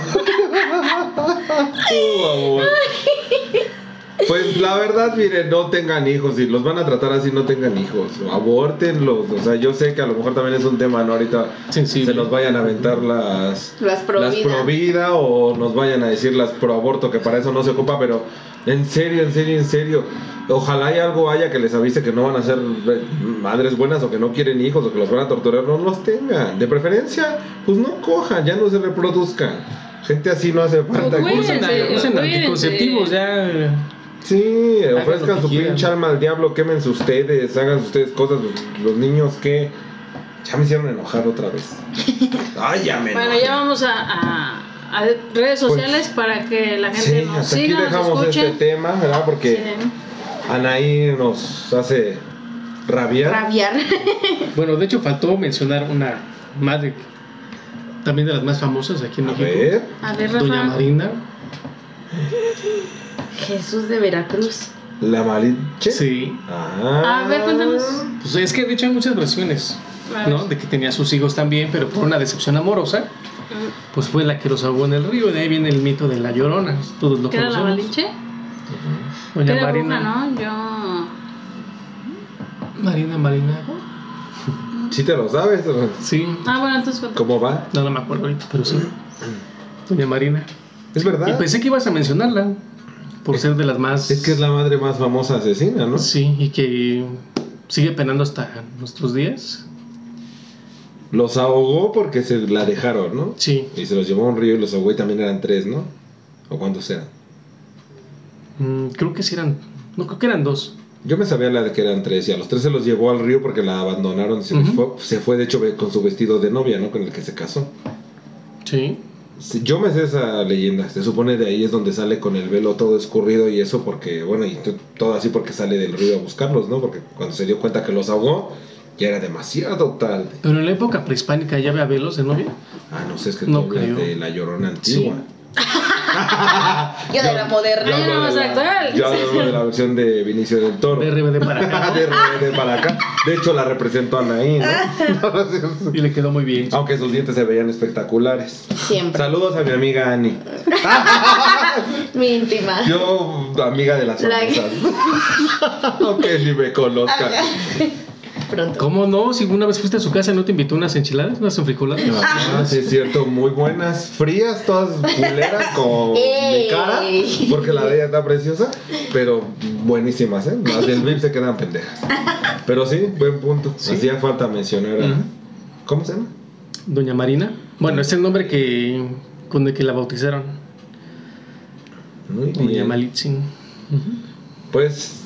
Tu amor. Pues la verdad, miren, no tengan hijos. Si los van a tratar así, no tengan hijos. Abórtenlos. O sea, yo sé que a lo mejor también es un tema, ¿no? Ahorita Sensible. se nos vayan a aventar las, Las pro las vida. pro vida o nos vayan a decir las pro aborto, que para eso no se ocupa, pero en serio, en serio, en serio. Ojalá hay algo haya que les avise que no van a ser eh, madres buenas o que no quieren hijos o que los van a torturar, no los tengan. De preferencia, pues no cojan, ya no se reproduzcan. Gente así no hace falta. Pues, Usen, Cuídense, usen anticonceptivos, ya. Sí, Hagan ofrezcan su quieran. pinche alma al diablo, quémense ustedes, hagan ustedes cosas, los, los niños que ya me hicieron enojar otra vez. Ay, ya me Bueno, enojé. ya vamos a, a- a redes sociales para que la gente Pues, Sí, nos hasta aquí siga, nos dejamos este tema, ¿verdad? Porque Sí. Anaí nos hace rabiar. Rabiar. Bueno, de hecho, faltó mencionar una madre también de las más famosas aquí en A México. ver. A ver, Doña Rafa. Marina. Jesús de Veracruz. La malinche. Sí. Ah. A ver, cuéntanos. Pues es que de hecho hay muchas versiones. ¿no? De que tenía sus hijos también, pero por una decepción amorosa, pues fue la que los ahogó en el río. Y de ahí viene el mito de la llorona. Todos lo ¿Qué era la. Malinche? Doña Era Marina. bruja, ¿no? Yo... Marina, Marina. ¿Sí te lo sabes? Sí. Ah, bueno, entonces... ¿Cómo va? No, no me acuerdo ahorita, pero sí. Doña Marina. Es Y verdad. pensé que ibas a mencionarla por ser de las más. Es que es la madre más famosa asesina, ¿no? Sí, y que sigue penando hasta nuestros días. Los ahogó porque se la dejaron, ¿no? Sí. Y se los llevó a un río y los ahogó y también eran tres, ¿no? ¿O cuántos eran? Mm, creo que sí eran. No, creo que eran dos. Yo me sabía la de que eran tres y a los tres se los llevó al río porque la abandonaron y se, fue, se fue de hecho con su vestido de novia, ¿no? Con el que se casó. Sí. Yo me sé esa leyenda, se supone de ahí es donde sale con el velo todo escurrido y eso porque, bueno, y todo así porque sale del río a buscarlos, ¿no? Porque cuando se dio cuenta que los ahogó, ya era demasiado tarde. Pero en la época prehispánica ya había velos de novia. Ah, no sé, es que No tú hablas creo. de la llorona antigua. Yo de la moderna. Yo no, de más la- actual. Yo hablo de la versión de Vinicio del Toro. De RBD para acá. de RBD para acá. De hecho, la representó Anaí, ¿no? Y le quedó muy bien. Aunque sus dientes se veían espectaculares. Siempre. Saludos a mi amiga Ani. Mi íntima. Yo, amiga de las La-. Aunque ni me conozcan. Pronto. ¿Cómo no? Si una vez fuiste a su casa, ¿no te invitó unas enchiladas? ¿Unas enfrijoladas? Ah, sí, es cierto, muy buenas, frías, todas culeras con mi cara, porque la de ella está preciosa, pero buenísimas, ¿eh? Las del VIP se quedan pendejas. Pero sí, buen punto. Sí. Hacía falta mencionar a. ¿Cómo se llama? Doña Marina. Bueno, es el nombre que con el que la bautizaron. Muy Doña bien. Malitzin. Pues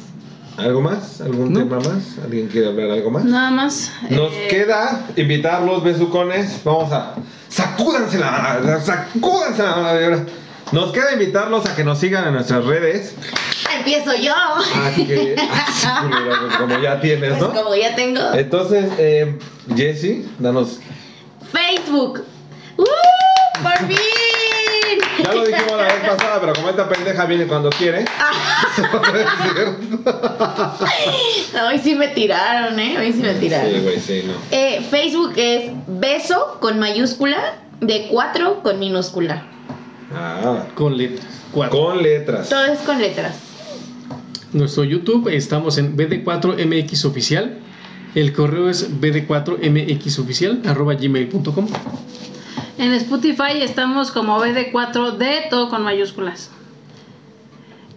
¿Algo más? ¿Algún No. tema más? ¿Alguien quiere hablar algo más? Nada más. Nos eh, queda invitarlos, besucones. Vamos a. ¡Sacúdanse la ¡Sacúdanse la mano! Nos queda invitarlos a que nos sigan en nuestras redes. Empiezo yo. A que. Así, culera, pues, como ya tienes, Pues ¿no? como ya tengo. Entonces, eh, Jessy, danos. Facebook. ¡Uh! ¡Por fin! Ya lo dijimos la vez pasada, pero como esta pendeja viene cuando quiere. Hoy sí me tiraron, ¿eh? Hoy sí me tiraron. Sí, güey, sí, no. Eh, Facebook es beso con mayúscula de 4 con minúscula. Ah, Con letras. Cuatro. con letras. Todo es con letras. Nuestro YouTube estamos en BD4MX Oficial. El correo es bd4mxoficial arroba gmail.com. En Spotify estamos como BD4D, todo con mayúsculas.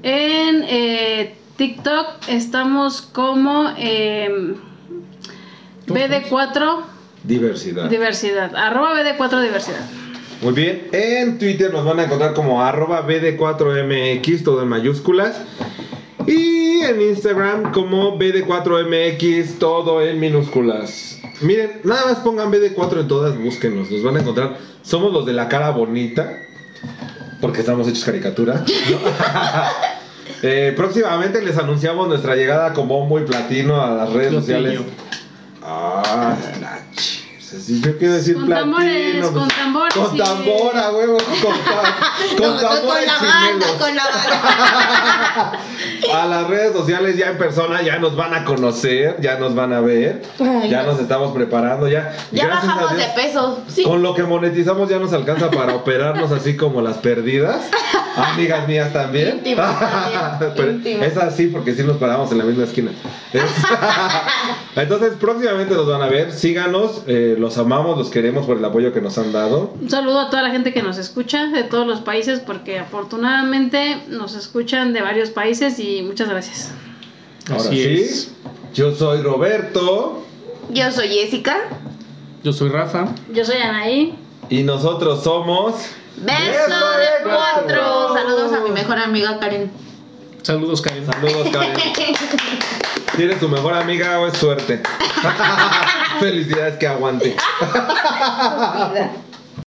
En eh, TikTok estamos como eh, BD4 Diversidad. Diversidad. Arroba BD4 Diversidad. Muy bien. En Twitter nos van a encontrar como arroba BD4MX, todo en mayúsculas. Y en Instagram como BD4MX, todo en minúsculas. Miren, nada más pongan BD4 en todas, búsquenos, nos van a encontrar. Somos los de la cara bonita, porque estamos hechos caricatura. ¿no? Eh, próximamente les anunciamos nuestra llegada con bombo y platino a las redes sociales. Ah, la chis. Si yo quiero decir Con platino. tambores, pues, con tambores, Con sí. tambor, a huevo, con, con Con, tambor con la banda, con la banda. A las redes sociales ya en persona ya nos van a conocer, ya nos van a ver, Ay, ya no. nos estamos preparando, ya. Ya bajamos de peso. Sí. Con lo que monetizamos ya nos alcanza para operarnos así como las perdidas. Amigas mías también. Íntimas también, Pero íntimas. es así porque sí nos paramos en la misma esquina. Es- Entonces próximamente nos van a ver, síganos, eh, los amamos, los queremos por el apoyo que nos han dado. Un saludo a toda la gente que nos escucha de todos los países porque afortunadamente nos escuchan de varios países y muchas gracias. Ahora Así sí, es. yo soy Roberto Yo soy Jessica. Yo soy Rafa. Yo soy Anaí. y nosotros somos... Beso Beso de de cuatro. cuatro. Saludos a mi mejor amiga Karen. Saludos, Karen. Saludos, Karen. Si tu mejor amiga es suerte. Felicidades que aguante.